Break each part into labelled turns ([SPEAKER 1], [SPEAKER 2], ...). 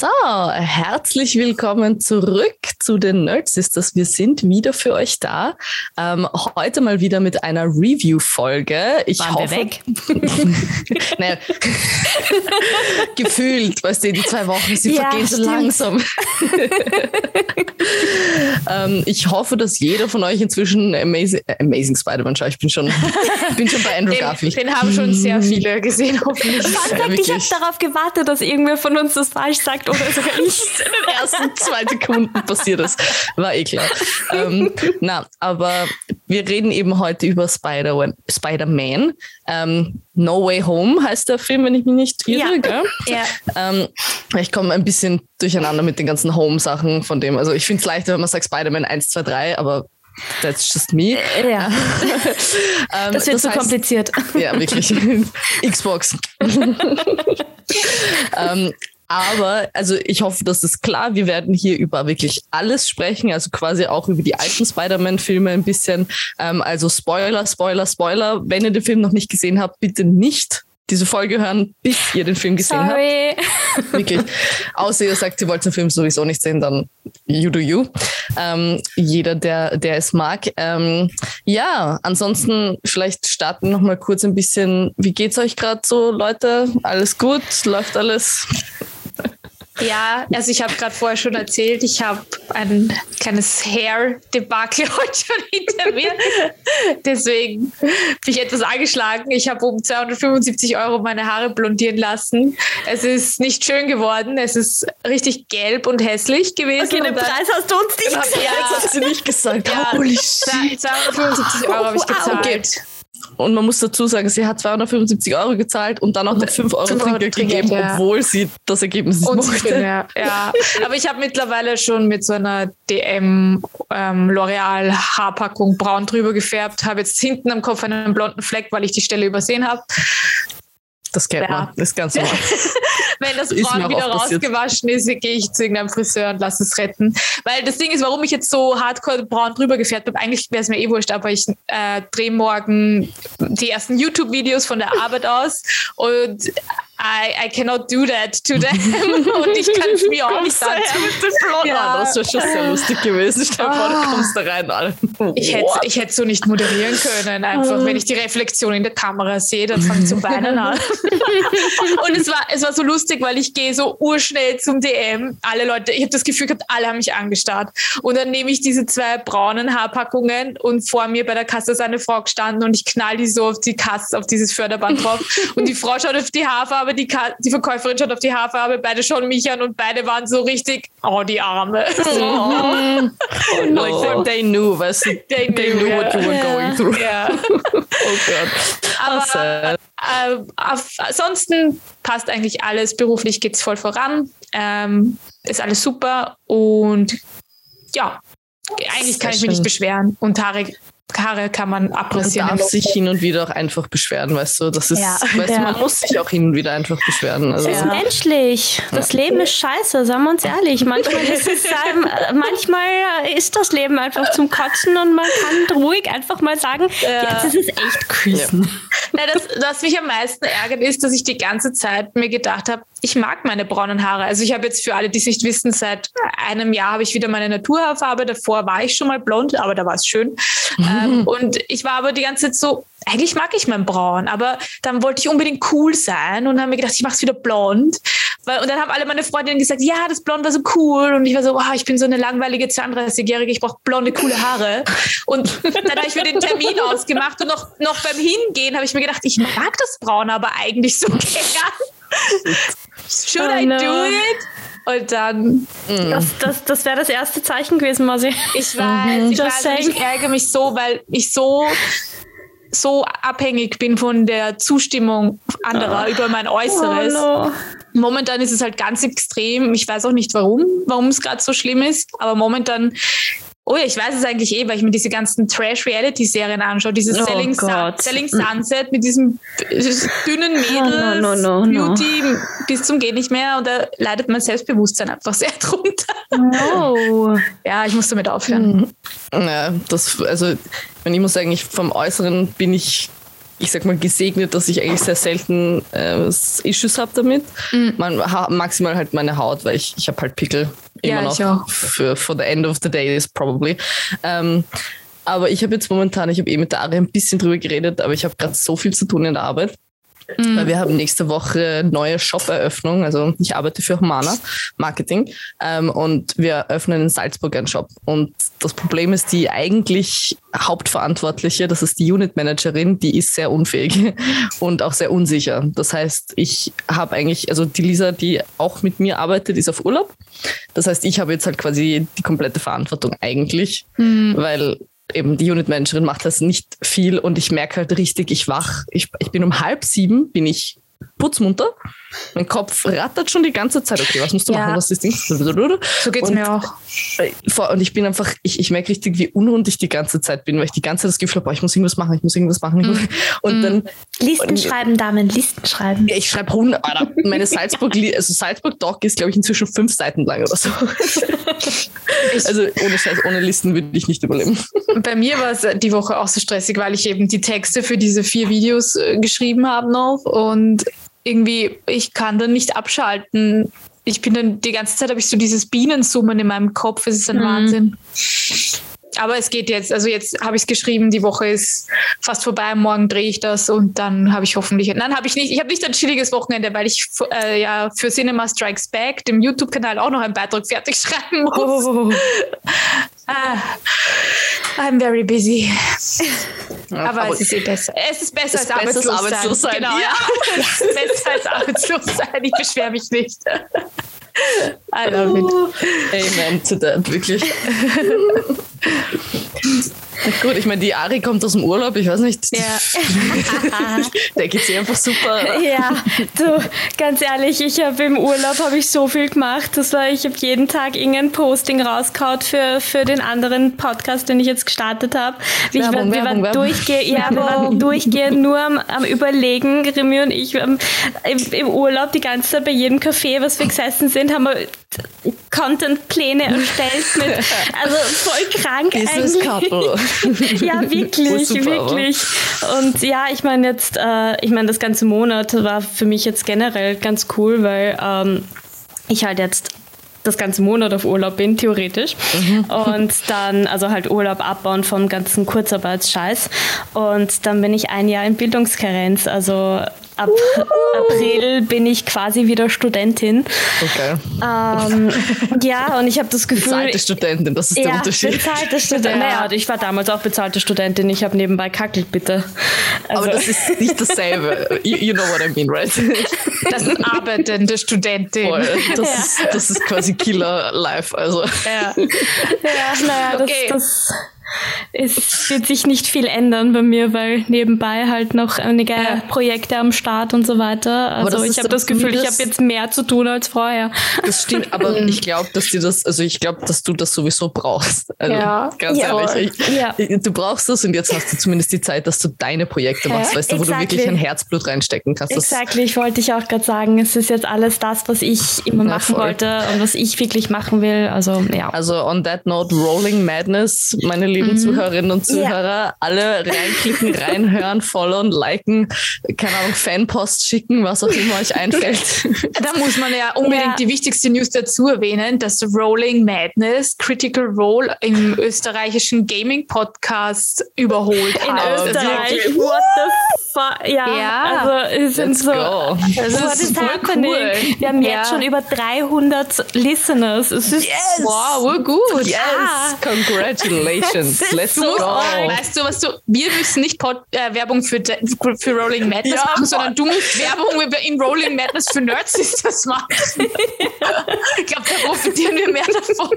[SPEAKER 1] So, herzlich willkommen zurück zu den Nerd Sisters. Wir sind wieder für euch da. Ähm, heute mal wieder mit einer Review-Folge.
[SPEAKER 2] Ich Waren hoffe, wir weg?
[SPEAKER 1] naja, gefühlt, weißt du, die zwei Wochen, sie ja, vergehen so langsam. ähm, ich hoffe, dass jeder von euch inzwischen Amazing, äh, Amazing Spider-Man schaut. Ich bin schon, bin schon bei Andrew
[SPEAKER 2] den,
[SPEAKER 1] Garfield.
[SPEAKER 2] Den haben schon sehr viele gesehen, hoffentlich.
[SPEAKER 3] Ja, ich habe darauf gewartet, dass irgendwer von uns das falsch sagt oder sogar ich.
[SPEAKER 1] In den ersten zwei Sekunden passiert das. War eh klar. Ähm, na, aber wir reden eben heute über Spider-Man. Spider ähm, no Way Home heißt der Film, wenn ich mich nicht irre.
[SPEAKER 2] Ja. Gell? ja.
[SPEAKER 1] Ähm, ich komme ein bisschen durcheinander mit den ganzen Home-Sachen von dem. Also ich finde es leichter, wenn man sagt Spider-Man 1, 2, 3, aber That's just me.
[SPEAKER 3] Äh, ja.
[SPEAKER 2] ähm, das wird das so heißt, kompliziert.
[SPEAKER 1] Ja, wirklich. Xbox. ähm, aber, also ich hoffe, das ist klar. Wir werden hier über wirklich alles sprechen, also quasi auch über die alten Spider-Man-Filme ein bisschen. Ähm, also Spoiler, Spoiler, Spoiler. Wenn ihr den Film noch nicht gesehen habt, bitte nicht diese Folge hören, bis ihr den Film gesehen
[SPEAKER 3] Sorry.
[SPEAKER 1] habt. Wirklich. Außer ihr sagt, ihr wollt den Film sowieso nicht sehen, dann you do you. Ähm, jeder, der, der es mag. Ähm, ja, ansonsten vielleicht starten noch mal kurz ein bisschen. Wie geht's euch gerade so, Leute? Alles gut? Läuft alles?
[SPEAKER 2] Ja, also ich habe gerade vorher schon erzählt, ich habe ein kleines Hair-Debakel heute schon hinter mir. Deswegen bin ich etwas angeschlagen. Ich habe um 275 Euro meine Haare blondieren lassen. Es ist nicht schön geworden. Es ist richtig gelb und hässlich gewesen.
[SPEAKER 3] Okay, den Preis hast du uns nicht
[SPEAKER 1] gesagt. Ja, hast du nicht gesagt.
[SPEAKER 2] Ja, Holy shit. 275 Euro habe ich gezahlt. Okay.
[SPEAKER 1] Und man muss dazu sagen, sie hat 275 Euro gezahlt und dann auch noch 5 Euro Trinkgeld gegeben, ja. obwohl sie das Ergebnis nicht mochte.
[SPEAKER 2] Ja, ja. aber ich habe mittlerweile schon mit so einer DM ähm, L'Oreal Haarpackung braun drüber gefärbt, habe jetzt hinten am Kopf einen blonden Fleck, weil ich die Stelle übersehen habe.
[SPEAKER 1] Das kennt ja. man, das ist ganz normal.
[SPEAKER 2] Wenn das Braun wieder rausgewaschen ist, gehe ich zu irgendeinem Friseur und lasse es retten. Weil das Ding ist, warum ich jetzt so hardcore braun drüber gefärbt habe, eigentlich wäre es mir eh wurscht, aber ich äh, drehe morgen die ersten YouTube-Videos von der Arbeit aus und I, I cannot do that to them. Und ich kann es mir auch nicht antun.
[SPEAKER 1] Ja. Das wäre schon sehr lustig gewesen. Stell dir vor, du ah. kommst da rein. Alle.
[SPEAKER 2] Ich hätte, ich hätte so nicht moderieren können. Einfach, wenn ich die Reflexion in der Kamera sehe, dann fange ich zu weinen an. Und es war, es war so lustig, weil ich gehe so urschnell zum DM. Alle Leute, ich habe das Gefühl gehabt, alle haben mich angestarrt. Und dann nehme ich diese zwei braunen Haarpackungen und vor mir bei der Kasse ist eine Frau gestanden und ich knall die so auf die Kasse, auf dieses Förderband drauf. Und die Frau schaut auf die Haarfarbe aber die, die Verkäuferin schaut auf die Haarfarbe, beide schauen mich an und beide waren so richtig, oh, die Arme. So.
[SPEAKER 1] oh, no. like they knew, weißt du, they, knew, they knew yeah. what you were going through.
[SPEAKER 2] Yeah. oh Gott. Aber äh, ansonsten passt eigentlich alles. Beruflich geht es voll voran. Ähm, ist alles super und ja, eigentlich kann ich mich nicht beschweren. Und Tarek Haare kann man abrasieren.
[SPEAKER 1] Man darf sich hin und wieder auch einfach beschweren, weißt du. Das ist, ja, weißt ja. du, man muss sich auch hin und wieder einfach beschweren.
[SPEAKER 3] Also, das ist menschlich. Das ja. Leben ist scheiße, sagen wir uns ehrlich. Manchmal ist, es, manchmal ist das Leben einfach zum Kotzen und man kann ruhig einfach mal sagen, jetzt ist es echt küssen.
[SPEAKER 2] Ja. das, was mich am meisten ärgert, ist, dass ich die ganze Zeit mir gedacht habe, ich mag meine braunen Haare. Also ich habe jetzt für alle, die es nicht wissen, seit einem Jahr habe ich wieder meine Naturhaarfarbe. Davor war ich schon mal blond, aber da war es schön. Mhm. Und ich war aber die ganze Zeit so, eigentlich mag ich mein Braun, aber dann wollte ich unbedingt cool sein und habe mir gedacht, ich mache es wieder blond. Weil, und dann haben alle meine Freundinnen gesagt, ja, das Blond war so cool. Und ich war so, wow, ich bin so eine langweilige 32-Jährige, ich brauche blonde, coole Haare. Und dann habe ich mir den Termin ausgemacht und noch, noch beim Hingehen habe ich mir gedacht, ich mag das Braun aber eigentlich so gern. Should oh, I no. do it? Und dann.
[SPEAKER 3] Mm. Das, das, das wäre das erste Zeichen gewesen, Marci.
[SPEAKER 2] Ich weiß, mhm. ich, weiß ich ärgere mich so, weil ich so so abhängig bin von der Zustimmung anderer oh. über mein Äußeres. Oh, no. Momentan ist es halt ganz extrem. Ich weiß auch nicht warum, warum es gerade so schlimm ist, aber momentan Oh ja, ich weiß es eigentlich eh, weil ich mir diese ganzen Trash-Reality-Serien anschaue. Dieses oh Selling, Sun, Selling, Sunset mit diesem dünnen Mädels, no, no, no, Beauty bis zum geht nicht mehr und da leidet mein Selbstbewusstsein einfach sehr drunter.
[SPEAKER 3] Oh.
[SPEAKER 2] Ja, ich muss damit aufhören.
[SPEAKER 1] Ja, das, also, ich muss sagen, ich vom Äußeren bin ich ich sag mal, gesegnet, dass ich eigentlich sehr selten äh, Issues habe damit. Mhm. Man, maximal halt meine Haut, weil ich, ich habe halt Pickel immer ja, noch. Für for the end of the day is probably. Ähm, aber ich habe jetzt momentan, ich habe eh mit der Ari ein bisschen drüber geredet, aber ich habe gerade so viel zu tun in der Arbeit. Mhm. Weil wir haben nächste Woche neue Shop-Eröffnung. Also ich arbeite für Humana Marketing ähm, und wir öffnen in Salzburg einen Shop. Und das Problem ist, die eigentlich Hauptverantwortliche, das ist die Unit Managerin, die ist sehr unfähig und auch sehr unsicher. Das heißt, ich habe eigentlich, also die Lisa, die auch mit mir arbeitet, ist auf Urlaub. Das heißt, ich habe jetzt halt quasi die komplette Verantwortung eigentlich, mhm. weil eben die Unit Managerin macht das nicht viel und ich merke halt richtig, ich wach, ich, ich bin um halb sieben, bin ich putzmunter. Mein Kopf rattert schon die ganze Zeit. Okay, was musst du ja. machen? Was ist das?
[SPEAKER 2] So geht es mir auch.
[SPEAKER 1] Äh, und ich bin einfach, ich, ich merke richtig, wie unrund ich die ganze Zeit bin, weil ich die ganze Zeit das Gefühl habe, ich muss irgendwas machen, ich muss irgendwas machen. Mm. Und mm. dann.
[SPEAKER 3] Listen und, schreiben, Damen, Listen schreiben.
[SPEAKER 1] Ja, ich schreibe 100. Alter, meine Salzburg, also Salzburg Doc ist, glaube ich, inzwischen fünf Seiten lang oder so. also ohne Scheiß, ohne Listen würde ich nicht überleben.
[SPEAKER 2] Bei mir war es die Woche auch so stressig, weil ich eben die Texte für diese vier Videos äh, geschrieben habe noch und irgendwie, ich kann dann nicht abschalten. Ich bin dann, die ganze Zeit habe ich so dieses Bienensummen in meinem Kopf. Es ist ein mhm. Wahnsinn. Aber es geht jetzt. Also jetzt habe ich es geschrieben, die Woche ist fast vorbei, morgen drehe ich das und dann habe ich hoffentlich. Nein, habe ich nicht. Ich habe nicht ein chilliges Wochenende, weil ich äh, ja für Cinema Strikes Back, dem YouTube-Kanal, auch noch einen Beitrag fertig schreiben muss. Oh. ah, I'm very busy. Aber, aber, es ist eh besser. Es ist besser als arbeitslos, arbeitslos sein. Genau, ja. ja. es ist besser als arbeitslos sein. Ich beschwere mich nicht. I love
[SPEAKER 1] it. Amen to that, wirklich. Gut, ich meine, die Ari kommt aus dem Urlaub, ich weiß nicht. Ja. Der geht sich einfach super.
[SPEAKER 3] Ja, du, ganz ehrlich, ich habe im Urlaub habe ich so viel gemacht. Das war, ich habe jeden Tag irgendein Posting rausgehauen für, für den anderen Podcast, den ich jetzt gestartet habe. Wir, wir waren durchgehend, ja, wir waren durchgehend nur am, am Überlegen, Remy und ich im, im, Urlaub die ganze Zeit bei jedem Café, was wir gesessen sind, haben wir Contentpläne erstellt mit, also voll krank Business eigentlich. Ja, wirklich, super, wirklich. Und ja, ich meine jetzt, äh, ich meine, das ganze Monat war für mich jetzt generell ganz cool, weil ähm, ich halt jetzt das ganze Monat auf Urlaub bin, theoretisch. Mhm. Und dann, also halt Urlaub abbauen vom ganzen Kurzarbeitsscheiß. Und dann bin ich ein Jahr in Bildungskarenz. Also ab April bin ich quasi wieder Studentin. Okay. Ähm, ja, und ich habe das Gefühl.
[SPEAKER 1] Bezahlte Studentin, das ist ja, der Unterschied.
[SPEAKER 3] Bezahlte Studentin. Naja, ich war damals auch bezahlte Studentin. Ich habe nebenbei kackelt, bitte.
[SPEAKER 1] Also. Aber das ist nicht dasselbe. You, you, know what I mean, right?
[SPEAKER 2] Das ist arbeitende Studentin. Voll.
[SPEAKER 1] Das, ja. ist, das ist quasi Killer Life. Also.
[SPEAKER 3] Ja, ja naja, okay. das, das es wird sich nicht viel ändern bei mir, weil nebenbei halt noch einige ja. Projekte am Start und so weiter. Also ich habe das Gefühl, ich habe jetzt mehr zu tun als vorher.
[SPEAKER 1] Das stimmt, aber ich glaube, dass dir das, also ich glaube, dass du das sowieso brauchst. Also ja. ganz ja. ehrlich, ich, ja. du brauchst das und jetzt hast du zumindest die Zeit, dass du deine Projekte machst, weißt du, wo exactly. du wirklich ein Herzblut reinstecken kannst.
[SPEAKER 3] Exakt, ich wollte ich auch gerade sagen, es ist jetzt alles das, was ich immer machen wollte und was ich wirklich machen will. Also ja.
[SPEAKER 1] Also on that note, Rolling Madness, meine Liebe lieben mhm. Zuhörerinnen und Zuhörer, ja. alle reinklicken, reinhören, followen, liken, keine Ahnung, Fanpost schicken, was auch immer euch einfällt.
[SPEAKER 2] Da muss man ja unbedingt ja. die wichtigste News dazu erwähnen, dass Rolling Madness Critical Role im österreichischen Gaming-Podcast überholt
[SPEAKER 3] In hat. Österreich? What the fuck? Ja, ja. also es sind so. Go. Das ist super happening? Cool. Wir haben ja. jetzt schon über 300 Listeners. Es ist
[SPEAKER 2] yes. Wow, we're good.
[SPEAKER 1] Yes, congratulations. Let's
[SPEAKER 2] go. Weißt du, was du, wir müssen nicht Pod, äh, Werbung für, für Rolling Madness ja, machen, sondern du musst Werbung in Rolling Madness für Nerds Sisters machen. ich glaube, da profitieren wir mehr davon.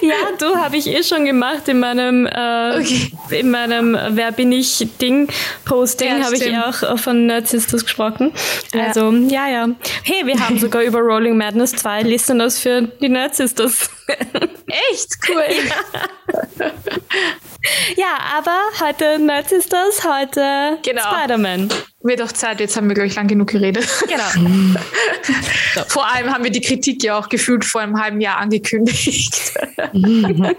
[SPEAKER 3] ja, du habe ich eh schon gemacht in meinem, äh, okay. in meinem Wer bin ich Ding Posting ja, habe ich eh auch von Nerds Sisters gesprochen. Also, ja, ja. Hey, wir haben sogar über Rolling Madness zwei Listeners für die Nerds Sisters.
[SPEAKER 2] Echt cool.
[SPEAKER 3] Ja. ja, aber heute Nerds ist das, heute genau. Spider-Man.
[SPEAKER 2] Wird auch Zeit, jetzt haben wir, glaube ich, lang genug geredet. Genau. vor allem haben wir die Kritik ja auch gefühlt vor einem halben Jahr angekündigt.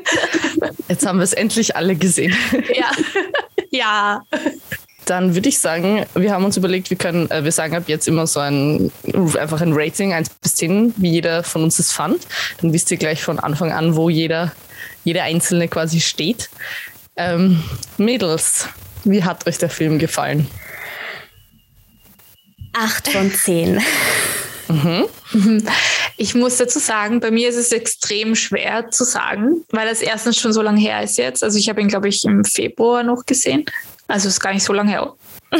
[SPEAKER 1] jetzt haben wir es endlich alle gesehen.
[SPEAKER 2] ja. Ja.
[SPEAKER 1] Dann würde ich sagen, wir haben uns überlegt, wir können, äh, wir sagen ab jetzt immer so ein, einfach ein Rating 1 bis 10, wie jeder von uns es fand. Dann wisst ihr gleich von Anfang an, wo jeder, jeder Einzelne quasi steht. Ähm, Mädels, wie hat euch der Film gefallen?
[SPEAKER 3] Acht von zehn.
[SPEAKER 2] Mhm. Ich muss dazu sagen, bei mir ist es extrem schwer zu sagen, weil es erstens schon so lange her ist jetzt. Also ich habe ihn, glaube ich, im Februar noch gesehen. Also ist gar nicht so lange her.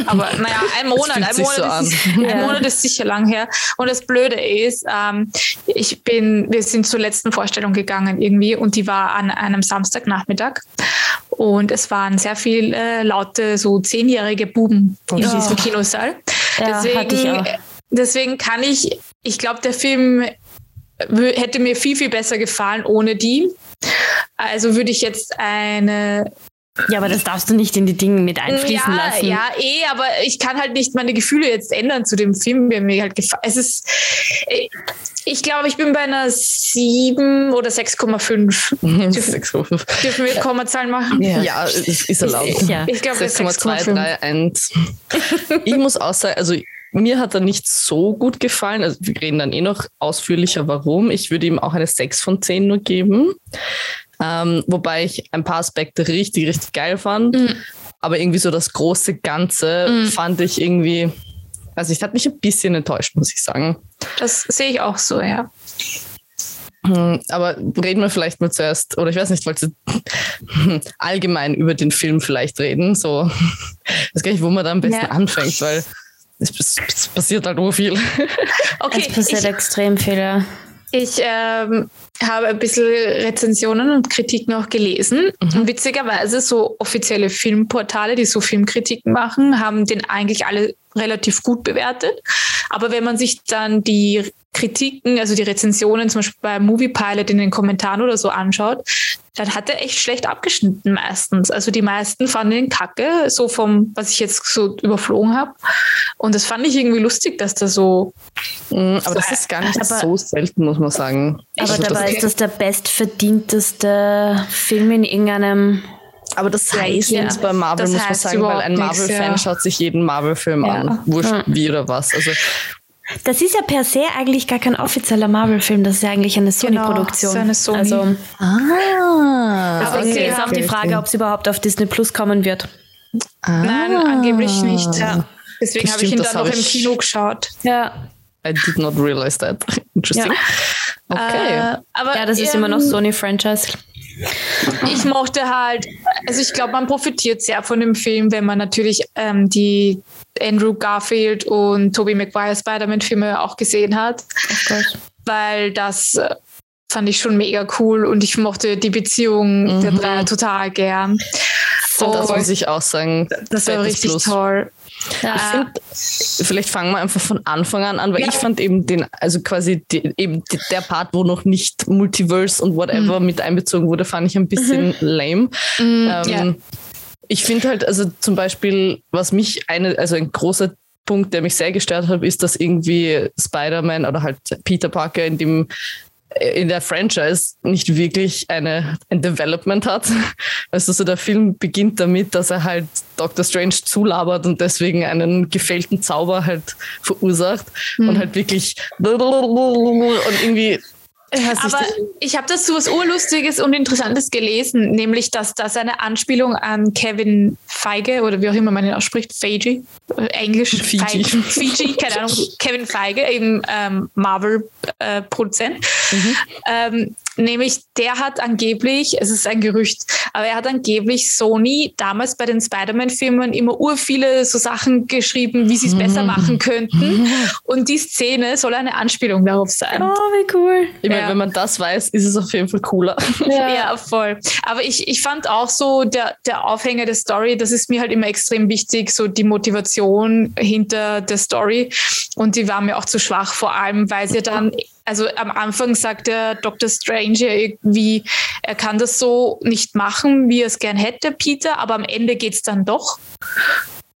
[SPEAKER 2] Aber naja, ein Monat, ein Monat, so ist, ein Monat ist sicher lang her. Und das Blöde ist, ähm, ich bin, wir sind zur letzten Vorstellung gegangen irgendwie und die war an einem Samstagnachmittag. Und es waren sehr viele äh, laute, so zehnjährige Buben in ja. diesem Kinosaal. Ja, deswegen, deswegen kann ich, ich glaube, der Film hätte mir viel, viel besser gefallen ohne die. Also würde ich jetzt eine
[SPEAKER 3] ja, aber das darfst du nicht in die Dinge mit einfließen
[SPEAKER 2] ja,
[SPEAKER 3] lassen.
[SPEAKER 2] Ja, eh, aber ich kann halt nicht meine Gefühle jetzt ändern zu dem Film, der mir halt gefallen. Es ist, ich glaube, ich bin bei einer 7 oder 6,5. 6,5. Dürfen wir Kommazahlen machen?
[SPEAKER 1] Ja, ja ist, ist erlaubt. Ich, ja. ich glaube, 6,231. ich muss auch sagen, also mir hat er nicht so gut gefallen. Also wir reden dann eh noch ausführlicher, warum. Ich würde ihm auch eine 6 von 10 nur geben. Ähm, wobei ich ein paar Aspekte richtig, richtig geil fand. Mhm. Aber irgendwie so das große Ganze mhm. fand ich irgendwie, also ich hat mich ein bisschen enttäuscht, muss ich sagen.
[SPEAKER 2] Das sehe ich auch so, ja.
[SPEAKER 1] Hm, aber reden wir vielleicht mal zuerst, oder ich weiß nicht, wollte allgemein über den Film vielleicht reden. So, ich weiß gar nicht, wo man da am besten ja. anfängt, weil es, es, passiert halt nur viel.
[SPEAKER 3] Okay, es passiert ich, extrem viel.
[SPEAKER 2] Ich ähm, habe ein bisschen Rezensionen und Kritiken auch gelesen. Mhm. Und witzigerweise so offizielle Filmportale, die so Filmkritiken machen, haben den eigentlich alle relativ gut bewertet. Aber wenn man sich dann die Kritiken, also die Rezensionen zum Beispiel bei Movie Pilot in den Kommentaren oder so anschaut, dann hat er echt schlecht abgeschnitten meistens. Also die meisten fanden ihn kacke, so vom, was ich jetzt so überflogen habe. Und das fand ich irgendwie lustig, dass da so.
[SPEAKER 1] Mhm, aber das ist gar nicht aber, so selten, muss man sagen.
[SPEAKER 3] Aber also dabei das ist das der bestverdienteste Film in irgendeinem
[SPEAKER 1] aber das heißt ja. bei Marvel, das muss man sagen, weil ein Marvel-Fan ja. schaut sich jeden Marvel-Film ja. an. Wurscht ja. wie oder was. Also
[SPEAKER 3] das ist ja per se eigentlich gar kein offizieller Marvel-Film, das ist ja eigentlich eine Sony-Produktion. Genau, eine Sony. Also, ah, aber okay, ist auch die Frage, ob es überhaupt auf Disney Plus kommen wird.
[SPEAKER 2] Ah. Nein, angeblich nicht. Ja. Deswegen habe ich ihn dann noch im Kino geschaut.
[SPEAKER 3] Ja.
[SPEAKER 1] I did not realize that. Interesting. Ja. Okay.
[SPEAKER 3] Äh, aber ja, das ist ähm, immer noch Sony-Franchise.
[SPEAKER 2] Ich mochte halt, also ich glaube, man profitiert sehr von dem Film, wenn man natürlich ähm, die Andrew Garfield und Tobey Maguire Spider-Man-Filme auch gesehen hat. Weil das äh, fand ich schon mega cool und ich mochte die Beziehung mhm. der drei total gern.
[SPEAKER 1] Und das muss ich auch sagen.
[SPEAKER 2] Das war richtig Plus. toll.
[SPEAKER 1] Ja. Ich find, vielleicht fangen wir einfach von Anfang an an, weil ja. ich fand eben den, also quasi die, eben der Part, wo noch nicht Multiverse und whatever mhm. mit einbezogen wurde, fand ich ein bisschen mhm. lame. Mhm, ähm, ja. Ich finde halt, also zum Beispiel, was mich eine, also ein großer Punkt, der mich sehr gestört hat, ist, dass irgendwie Spider-Man oder halt Peter Parker in dem in der Franchise nicht wirklich eine, ein Development hat. Also so der Film beginnt damit, dass er halt Doctor Strange zulabert und deswegen einen gefällten Zauber halt verursacht mhm. und halt wirklich und irgendwie
[SPEAKER 2] aber ich habe dazu was Urlustiges und Interessantes gelesen, nämlich, dass das eine Anspielung an Kevin Feige oder wie auch immer man ihn ausspricht, Feige, äh, Englisch, Fiji, Feige, Fiji keine Ahnung, Kevin Feige, eben ähm, Marvel-Produzent, äh, mhm. ähm, Nämlich, der hat angeblich, es ist ein Gerücht, aber er hat angeblich Sony damals bei den Spider-Man-Filmen immer ur viele so Sachen geschrieben, wie sie es mhm. besser machen könnten. Und die Szene soll eine Anspielung darauf sein.
[SPEAKER 3] Oh, wie cool.
[SPEAKER 1] Ich meine, wenn man das weiß, ist es auf jeden Fall cooler.
[SPEAKER 2] Ja, ja voll. Aber ich, ich fand auch so, der, der Aufhänger der Story, das ist mir halt immer extrem wichtig, so die Motivation hinter der Story. Und die war mir auch zu schwach, vor allem, weil sie dann also am Anfang sagt der Dr. Strange ja irgendwie, er kann das so nicht machen, wie er es gern hätte, Peter, aber am Ende geht es dann doch.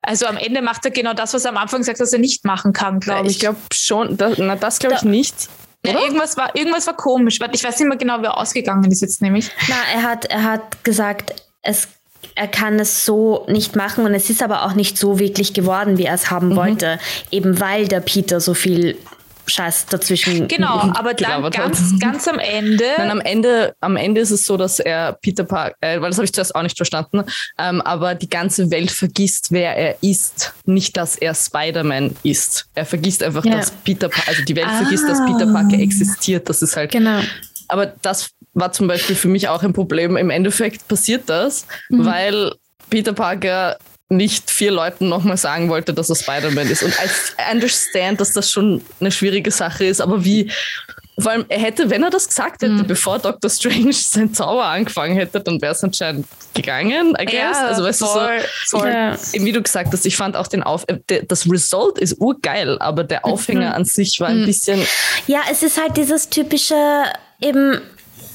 [SPEAKER 2] Also am Ende macht er genau das, was er am Anfang sagt, dass er nicht machen kann, glaube ich.
[SPEAKER 1] Ich glaube schon, das, na, das glaube ich da, nicht.
[SPEAKER 2] Ja, irgendwas, war, irgendwas war komisch. Ich weiß nicht mehr genau, wie er ausgegangen ist jetzt nämlich.
[SPEAKER 3] Na, er hat, er hat gesagt, es er kann es so nicht machen und es ist aber auch nicht so wirklich geworden, wie er es haben mhm. wollte, eben weil der Peter so viel Scheiß dazwischen.
[SPEAKER 2] Genau, aber dann ganz, hat. ganz am Ende.
[SPEAKER 1] Nein, am Ende, am Ende ist es so, dass er Peter Parker, äh, weil das habe ich zuerst auch nicht verstanden, ähm, aber die ganze Welt vergisst, wer er ist, nicht, dass er Spider-Man ist. Er vergisst einfach, ja. dass Peter Parker, also die Welt ah. vergisst, dass Peter Parker existiert. Das ist halt.
[SPEAKER 3] Genau.
[SPEAKER 1] Aber das war zum Beispiel für mich auch ein Problem. Im Endeffekt passiert das, mhm. weil Peter Parker nicht vier Leuten nochmal sagen wollte, dass er Spider-Man ist. Und I understand, dass das schon eine schwierige Sache ist, aber wie, vor allem, er hätte, wenn er das gesagt hätte, mhm. bevor Doctor Strange sein Zauber angefangen hätte, dann wäre es anscheinend gegangen, I guess. Ja, also, weißt voll, du, so, voll. Ja. wie du gesagt hast, ich fand auch den Auf, äh, das Result ist urgeil, aber der. Aufhänger mhm. an sich war ein mhm. bisschen.
[SPEAKER 3] Ja, es ist halt dieses typische, eben,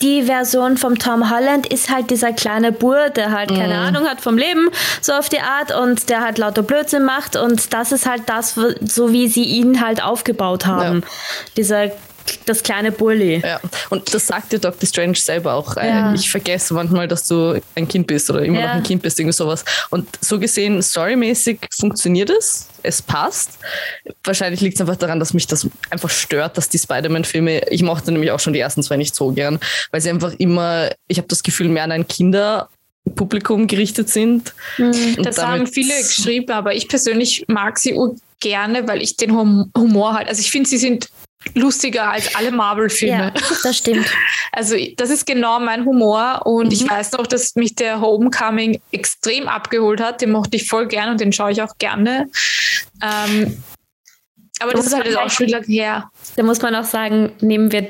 [SPEAKER 3] die Version vom Tom Holland ist halt dieser kleine Bur, der halt keine mhm. Ahnung hat vom Leben, so auf die Art und der halt lauter Blödsinn macht und das ist halt das, so wie sie ihn halt aufgebaut haben. Ja. Dieser das kleine Bulli.
[SPEAKER 1] Ja, und das sagt dir Dr. Strange selber auch. Äh, ja. Ich vergesse manchmal, dass du ein Kind bist oder immer ja. noch ein Kind bist, irgendwie sowas. Und so gesehen, storymäßig funktioniert es. Es passt. Wahrscheinlich liegt es einfach daran, dass mich das einfach stört, dass die Spider-Man-Filme, ich mochte nämlich auch schon die ersten zwei nicht so gern, weil sie einfach immer, ich habe das Gefühl, mehr an ein Kinder Publikum gerichtet sind.
[SPEAKER 2] Mhm. Das haben viele geschrieben, aber ich persönlich mag sie gerne, weil ich den Humor halt, also ich finde, sie sind lustiger als alle Marvel-Filme.
[SPEAKER 3] Ja, das stimmt.
[SPEAKER 2] Also das ist genau mein Humor und mhm. ich weiß noch, dass mich der Homecoming extrem abgeholt hat. Den mochte ich voll gern und den schaue ich auch gerne. Ähm, aber das ist halt auch schon lange her.
[SPEAKER 3] Da muss man auch sagen, nehmen wir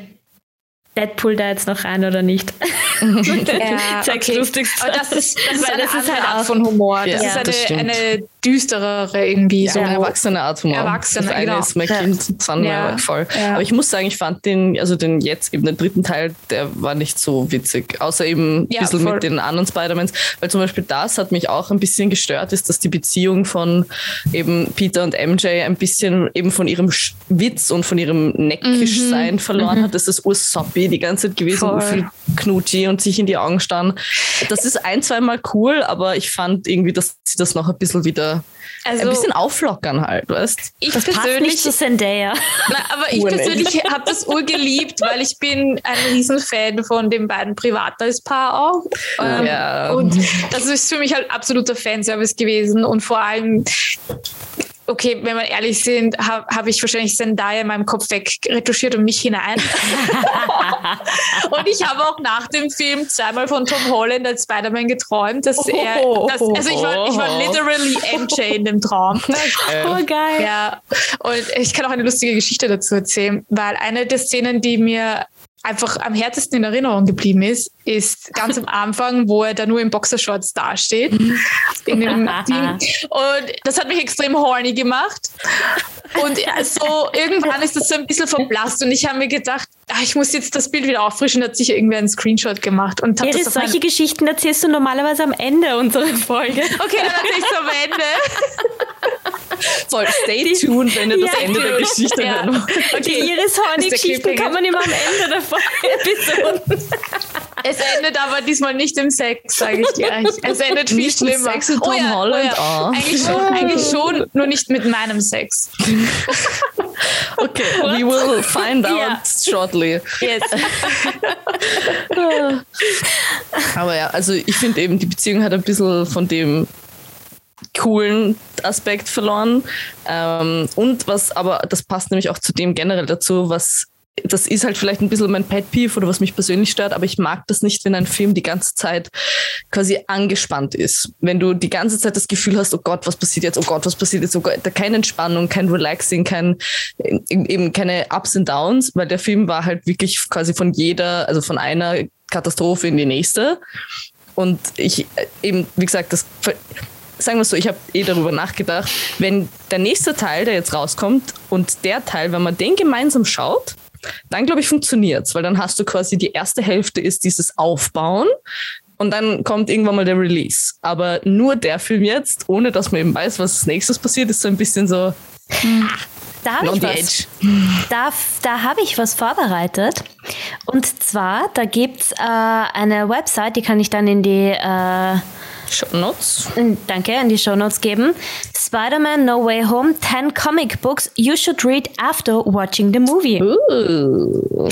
[SPEAKER 3] Deadpool da jetzt noch rein oder nicht?
[SPEAKER 2] ja, okay. lustigste. Aber das ist, das ist eine das ist halt Art von Humor. Das ja, ist eine, eine düsterere irgendwie.
[SPEAKER 1] Ja, so. Eine erwachsene Art Humor.
[SPEAKER 2] Erwachsene,
[SPEAKER 1] das eine genau. ist mein Kind, das ja. voll. Ja. Aber ich muss sagen, ich fand den, also den jetzt eben den dritten Teil, der war nicht so witzig. Außer eben ein ja, bisschen voll. mit den anderen Spider-Mans. Weil zum Beispiel das hat mich auch ein bisschen gestört, ist, dass die Beziehung von eben Peter und MJ ein bisschen eben von ihrem Witz und von ihrem Neckischsein mhm. verloren mhm. hat. Das ist ursoppy die ganze Zeit gewesen, voll. Knutschi und sich in die Augen starren. Das ist ein, zweimal cool, aber ich fand irgendwie, dass sie das noch ein bisschen wieder also, ein bisschen auflockern halt, weißt
[SPEAKER 3] Ich das persönlich zu Zendaya.
[SPEAKER 2] Na, aber ich persönlich habe das urgeliebt, weil ich bin ein Riesenfan von den beiden Privatliebespaar auch. Ähm, ja. Und das ist für mich halt absoluter Fanservice gewesen und vor allem okay, wenn wir ehrlich sind, habe hab ich wahrscheinlich Zendaya in meinem Kopf wegretuschiert und mich hinein. und ich habe auch nach dem Film zweimal von Tom Holland als Spider-Man geträumt, dass er, dass, also ich war, ich war literally MJ in dem Traum.
[SPEAKER 3] Oh, geil.
[SPEAKER 2] Ja, und ich kann auch eine lustige Geschichte dazu erzählen, weil eine der Szenen, die mir einfach am härtesten in Erinnerung geblieben ist, ist ganz am Anfang, wo er da nur in Boxershorts dasteht. in dem Ding. Und das hat mich extrem horny gemacht. Und so irgendwann ist das so ein bisschen verblasst und ich habe mir gedacht, ach, ich muss jetzt das Bild wieder auffrischen, hat sich irgendwer einen Screenshot gemacht. Und
[SPEAKER 3] Iris, das solche Geschichten erzählst du normalerweise am Ende unserer Folge.
[SPEAKER 2] Okay, dann erzähle ich es am Ende.
[SPEAKER 1] Voll, stay tuned, wenn ihr das ja, Ende der Geschichte ja. hören
[SPEAKER 3] Okay, die Iris Horny-Geschichten kann man immer am Ende der Folge
[SPEAKER 2] Es endet aber diesmal nicht im Sex, sage ich dir. Es endet viel nicht schlimmer.
[SPEAKER 1] Sex mit Tom oh ja, Holland. Oh ja.
[SPEAKER 2] oh. eigentlich, schon, eigentlich schon, nur nicht mit meinem Sex.
[SPEAKER 1] okay, What? we will find out yeah. shortly.
[SPEAKER 2] Yes.
[SPEAKER 1] aber ja, also ich finde eben, die Beziehung hat ein bisschen von dem coolen Aspekt verloren. Ähm, und was aber, das passt nämlich auch zu dem generell dazu, was das ist halt vielleicht ein bisschen mein Pet Peeve oder was mich persönlich stört, aber ich mag das nicht, wenn ein Film die ganze Zeit quasi angespannt ist. Wenn du die ganze Zeit das Gefühl hast, oh Gott, was passiert jetzt, oh Gott, was passiert jetzt, oh Gott, keine Entspannung, kein Relaxing, kein, eben keine Ups and Downs, weil der Film war halt wirklich quasi von jeder, also von einer Katastrophe in die nächste. Und ich eben, wie gesagt, das sagen wir so, ich habe eh darüber nachgedacht, wenn der nächste Teil, der jetzt rauskommt und der Teil, wenn man den gemeinsam schaut, dann glaube ich funktioniert es, weil dann hast du quasi die erste Hälfte ist dieses Aufbauen und dann kommt irgendwann mal der Release. Aber nur der Film jetzt, ohne dass man eben weiß, was als nächstes passiert, ist so ein bisschen so.
[SPEAKER 3] Da habe ich, was, da, da hab ich was vorbereitet. Und zwar, da gibt es äh, eine Website, die kann ich dann in die äh,
[SPEAKER 1] Show Notes.
[SPEAKER 3] Danke, in die Show Notes geben. Spider-Man No Way Home, 10 Comic Books you should read after watching the movie.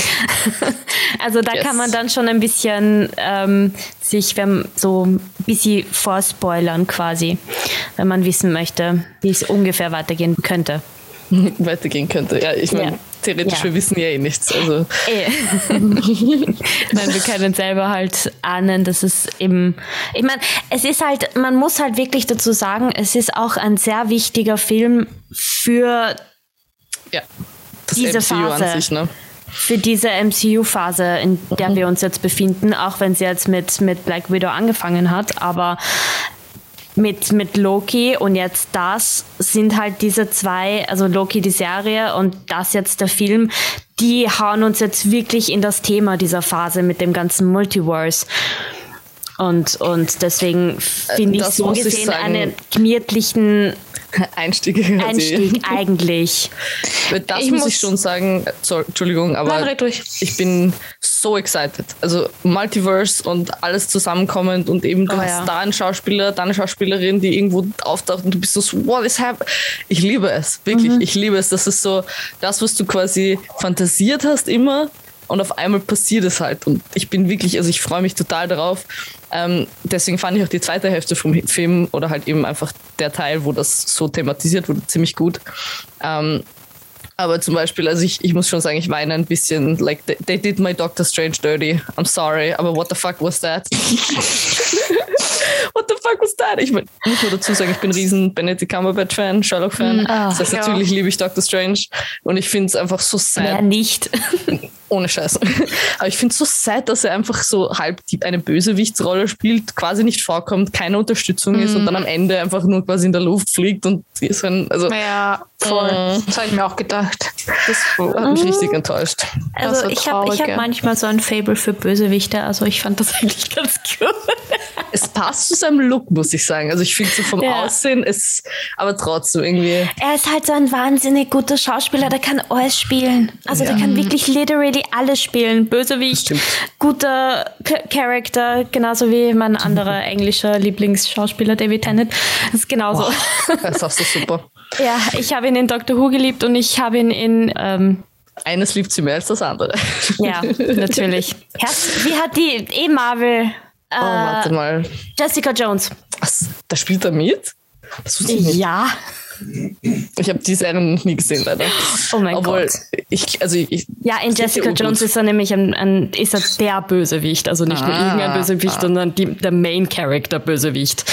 [SPEAKER 3] Also da
[SPEAKER 1] Yes.
[SPEAKER 3] kann man dann schon ein bisschen ähm, sich wenn, so ein bisschen vorspoilern quasi, wenn man wissen möchte, wie es ungefähr weitergehen könnte.
[SPEAKER 1] weitergehen könnte. Ja, ich meine,
[SPEAKER 3] Ja.
[SPEAKER 1] Theoretisch,
[SPEAKER 3] Ja.
[SPEAKER 1] wir wissen ja eh nichts. Also
[SPEAKER 3] Eh. Nein, wir können selber halt ahnen, dass es eben, ich meine, es ist halt, man muss halt wirklich dazu sagen, es ist auch ein sehr wichtiger Film für,
[SPEAKER 1] ja,
[SPEAKER 3] Diese
[SPEAKER 1] MCU
[SPEAKER 3] Phase.
[SPEAKER 1] an sich, ne?
[SPEAKER 3] für diese MCU-Phase, in der wir uns jetzt befinden, auch wenn sie jetzt mit, mit Black Widow angefangen hat, aber mit, mit Loki und jetzt das sind halt diese zwei, also Loki die Serie und das jetzt der Film, die hauen uns jetzt wirklich in das Thema dieser Phase mit dem ganzen Multiverse. Und, und deswegen finde ich so
[SPEAKER 1] muss ich
[SPEAKER 3] gesehen
[SPEAKER 1] sagen.
[SPEAKER 3] einen gemütlichen
[SPEAKER 1] Einstieg.
[SPEAKER 3] Einstieg eigentlich.
[SPEAKER 1] Das
[SPEAKER 2] Ich
[SPEAKER 1] muss,
[SPEAKER 2] muss-
[SPEAKER 1] ich schon sagen. So, Entschuldigung, aber
[SPEAKER 2] Nein,
[SPEAKER 1] ich bin so excited. Also Multiverse und alles zusammenkommend und eben du
[SPEAKER 3] Oh,
[SPEAKER 1] hast
[SPEAKER 3] ja.
[SPEAKER 1] da einen Schauspieler, da eine Schauspielerin, die irgendwo auftaucht und du bist so, what is happening? Ich liebe es, wirklich.
[SPEAKER 3] Mhm.
[SPEAKER 1] Ich liebe es. Das ist so das, was du quasi fantasiert hast immer und auf einmal passiert es halt. Und ich bin wirklich, also ich freue mich total darauf. Ähm, deswegen fand ich auch die zweite Hälfte vom Film oder halt eben einfach der Teil, wo das so thematisiert wurde, ziemlich gut. Ähm, aber zum Beispiel, also ich, ich muss schon sagen, ich weine ein bisschen, like, they, they did my Doctor Strange dirty. I'm sorry, aber what the fuck was that? what the fuck was that? Ich mein, muss nur dazu sagen, ich bin ein riesen Benedict Cumberbatch-Fan, Sherlock-Fan. das heißt,
[SPEAKER 2] ja.
[SPEAKER 1] natürlich liebe ich Doctor Strange und ich finde es einfach so
[SPEAKER 3] Wer
[SPEAKER 1] sad,
[SPEAKER 3] nicht?
[SPEAKER 1] ohne Scheiß. Aber ich finde es so sad, dass er einfach so halb die, eine Bösewichtsrolle spielt, quasi nicht vorkommt, keine Unterstützung ist und dann am Ende einfach nur quasi in der Luft fliegt und ist ein, also
[SPEAKER 2] Ja, voll.
[SPEAKER 1] Mhm.
[SPEAKER 2] Das habe ich mir auch gedacht.
[SPEAKER 1] das hat mich richtig enttäuscht.
[SPEAKER 3] Also ich habe hab
[SPEAKER 2] ja.
[SPEAKER 3] manchmal so ein Fable für Bösewichte, also ich fand das eigentlich ganz cool.
[SPEAKER 1] Es passt zu seinem Look, muss ich sagen. Also ich finde so vom
[SPEAKER 3] Ja.
[SPEAKER 1] Aussehen, ist aber trotzdem irgendwie.
[SPEAKER 3] Er ist halt so ein wahnsinnig guter Schauspieler, der kann alles spielen. Also der kann wirklich literally alles spielen. Bösewicht, guter K Charakter, genauso wie mein anderer englischer Lieblingsschauspieler David Tennant. Das ist genauso.
[SPEAKER 1] Das ist auch so super.
[SPEAKER 3] Ja, ich habe ihn in Doctor Who geliebt und ich habe ihn in ähm,
[SPEAKER 1] Eines liebt sie mehr als das andere.
[SPEAKER 3] ja, natürlich. Herz, wie hat die eh Marvel
[SPEAKER 1] Oh, warte mal.
[SPEAKER 3] Jessica Jones?
[SPEAKER 1] Was? Da spielt er mit? Das wusste ich nicht.
[SPEAKER 3] Ja.
[SPEAKER 1] Ich habe die Serie noch nie gesehen, leider.
[SPEAKER 3] Oh mein
[SPEAKER 1] Obwohl,
[SPEAKER 3] Gott.
[SPEAKER 1] ich, also ich,
[SPEAKER 3] Ja, in Jessica. Jones ist er nämlich ein, ein ist er der Bösewicht. Also nicht nur
[SPEAKER 1] Ah,
[SPEAKER 3] irgendein Bösewicht, sondern die, der Main Character Bösewicht.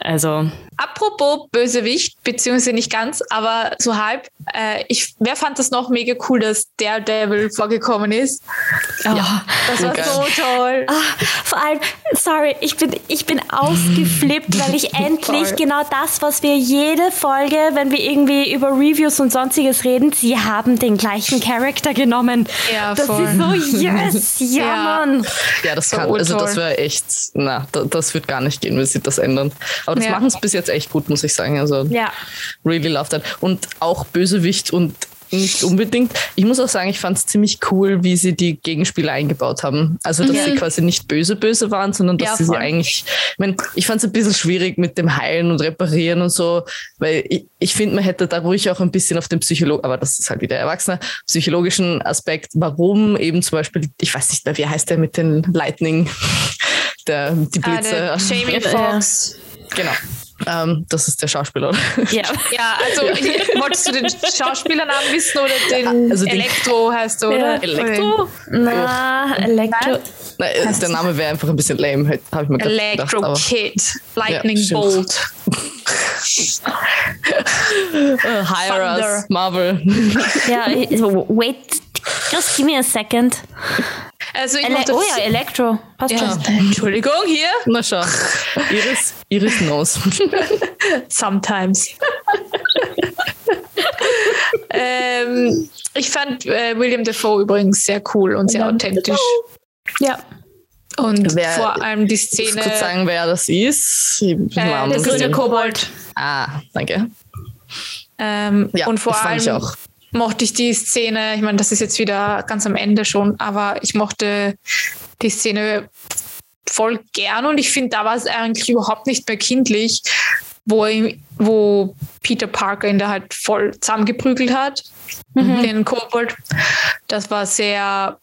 [SPEAKER 3] Also,
[SPEAKER 2] Apropos Bösewicht, beziehungsweise nicht ganz, aber so halb. Äh, ich, wer fand das noch mega cool, dass Daredevil vorgekommen ist?
[SPEAKER 3] ja.
[SPEAKER 2] Das war
[SPEAKER 1] Geil.
[SPEAKER 2] so toll.
[SPEAKER 3] Ah, vor allem, sorry, ich bin, ich bin ausgeflippt, weil ich endlich
[SPEAKER 2] Voll.
[SPEAKER 3] genau das, was wir jede Folge, wenn wir irgendwie über Reviews und sonstiges reden, sie haben den gleichen Charakter genommen.
[SPEAKER 2] Ja,
[SPEAKER 3] das
[SPEAKER 2] voll.
[SPEAKER 3] ist so, yes, ja,
[SPEAKER 2] Ja.
[SPEAKER 3] Mann.
[SPEAKER 1] ja, das
[SPEAKER 2] So
[SPEAKER 1] kann, also das wäre echt, na, da, das wird gar nicht gehen, wenn sie das ändern. Aber das
[SPEAKER 2] Ja.
[SPEAKER 1] machen sie bis jetzt echt gut, muss ich sagen. Also
[SPEAKER 3] Ja.
[SPEAKER 1] really love that. Und auch Bösewicht und nicht unbedingt. Ich muss auch sagen, ich fand es ziemlich cool, wie sie die Gegenspieler eingebaut haben. Also, dass sie quasi nicht böse böse waren, sondern dass
[SPEAKER 2] Ja,
[SPEAKER 1] sie sie eigentlich, ich meine, ich fand es ein bisschen schwierig mit dem Heilen und Reparieren und so, weil ich, ich finde, man hätte da ruhig auch ein bisschen auf den Psycholo aber das ist halt wieder Erwachsener, psychologischen Aspekt, warum eben zum Beispiel, ich weiß nicht mehr, wie heißt der mit den Lightning, der, die
[SPEAKER 2] Ah,
[SPEAKER 1] Blitze.
[SPEAKER 2] der Jamie Foxx.
[SPEAKER 1] Genau. Ähm, das ist der Schauspieler, oder?
[SPEAKER 3] Ja.
[SPEAKER 2] Ja, also wolltest du den Schauspielernamen wissen oder den
[SPEAKER 1] Also den-
[SPEAKER 2] Elektro heißt du, oder?
[SPEAKER 3] Ja.
[SPEAKER 1] Elektro?
[SPEAKER 3] Na, Elektro.
[SPEAKER 1] Nein, äh, der Name wäre einfach ein bisschen lame, habe ich mir gerade gedacht.
[SPEAKER 2] Electro
[SPEAKER 1] aber-
[SPEAKER 2] Kid, Lightning
[SPEAKER 1] Ja.
[SPEAKER 2] Bolt.
[SPEAKER 1] Äh, Hire
[SPEAKER 2] Thunder.
[SPEAKER 1] us, Marvel.
[SPEAKER 3] Ja, so, wait, just give me a second.
[SPEAKER 2] Also ich
[SPEAKER 3] Ele
[SPEAKER 2] mochte
[SPEAKER 3] oh ja, Elektro. Passt
[SPEAKER 1] Ja.
[SPEAKER 3] schon.
[SPEAKER 2] Entschuldigung, hier.
[SPEAKER 1] Na schau. Iris, Iris knows.
[SPEAKER 2] Sometimes. ähm, ich fand äh, William Defoe übrigens sehr cool und sehr authentisch.
[SPEAKER 3] Ja.
[SPEAKER 2] Und
[SPEAKER 1] Wer-
[SPEAKER 2] vor allem die
[SPEAKER 1] Ich muss
[SPEAKER 2] Szene.
[SPEAKER 1] kurz sagen, wer das ist. Ich
[SPEAKER 2] äh, der grüne
[SPEAKER 1] gesehen.
[SPEAKER 2] Kobold.
[SPEAKER 1] Ah, danke.
[SPEAKER 2] Ähm,
[SPEAKER 1] Ja,
[SPEAKER 2] und vor
[SPEAKER 1] das fand ich
[SPEAKER 2] allem
[SPEAKER 1] auch.
[SPEAKER 2] Mochte ich die Szene, ich meine, das ist jetzt wieder ganz am Ende schon, aber ich mochte die Szene, voll gern und ich finde, da war es eigentlich überhaupt nicht mehr kindlich, wo, wo Peter Parker ihn da halt voll zusammengeprügelt hat, mhm. den Kobold. Das war sehr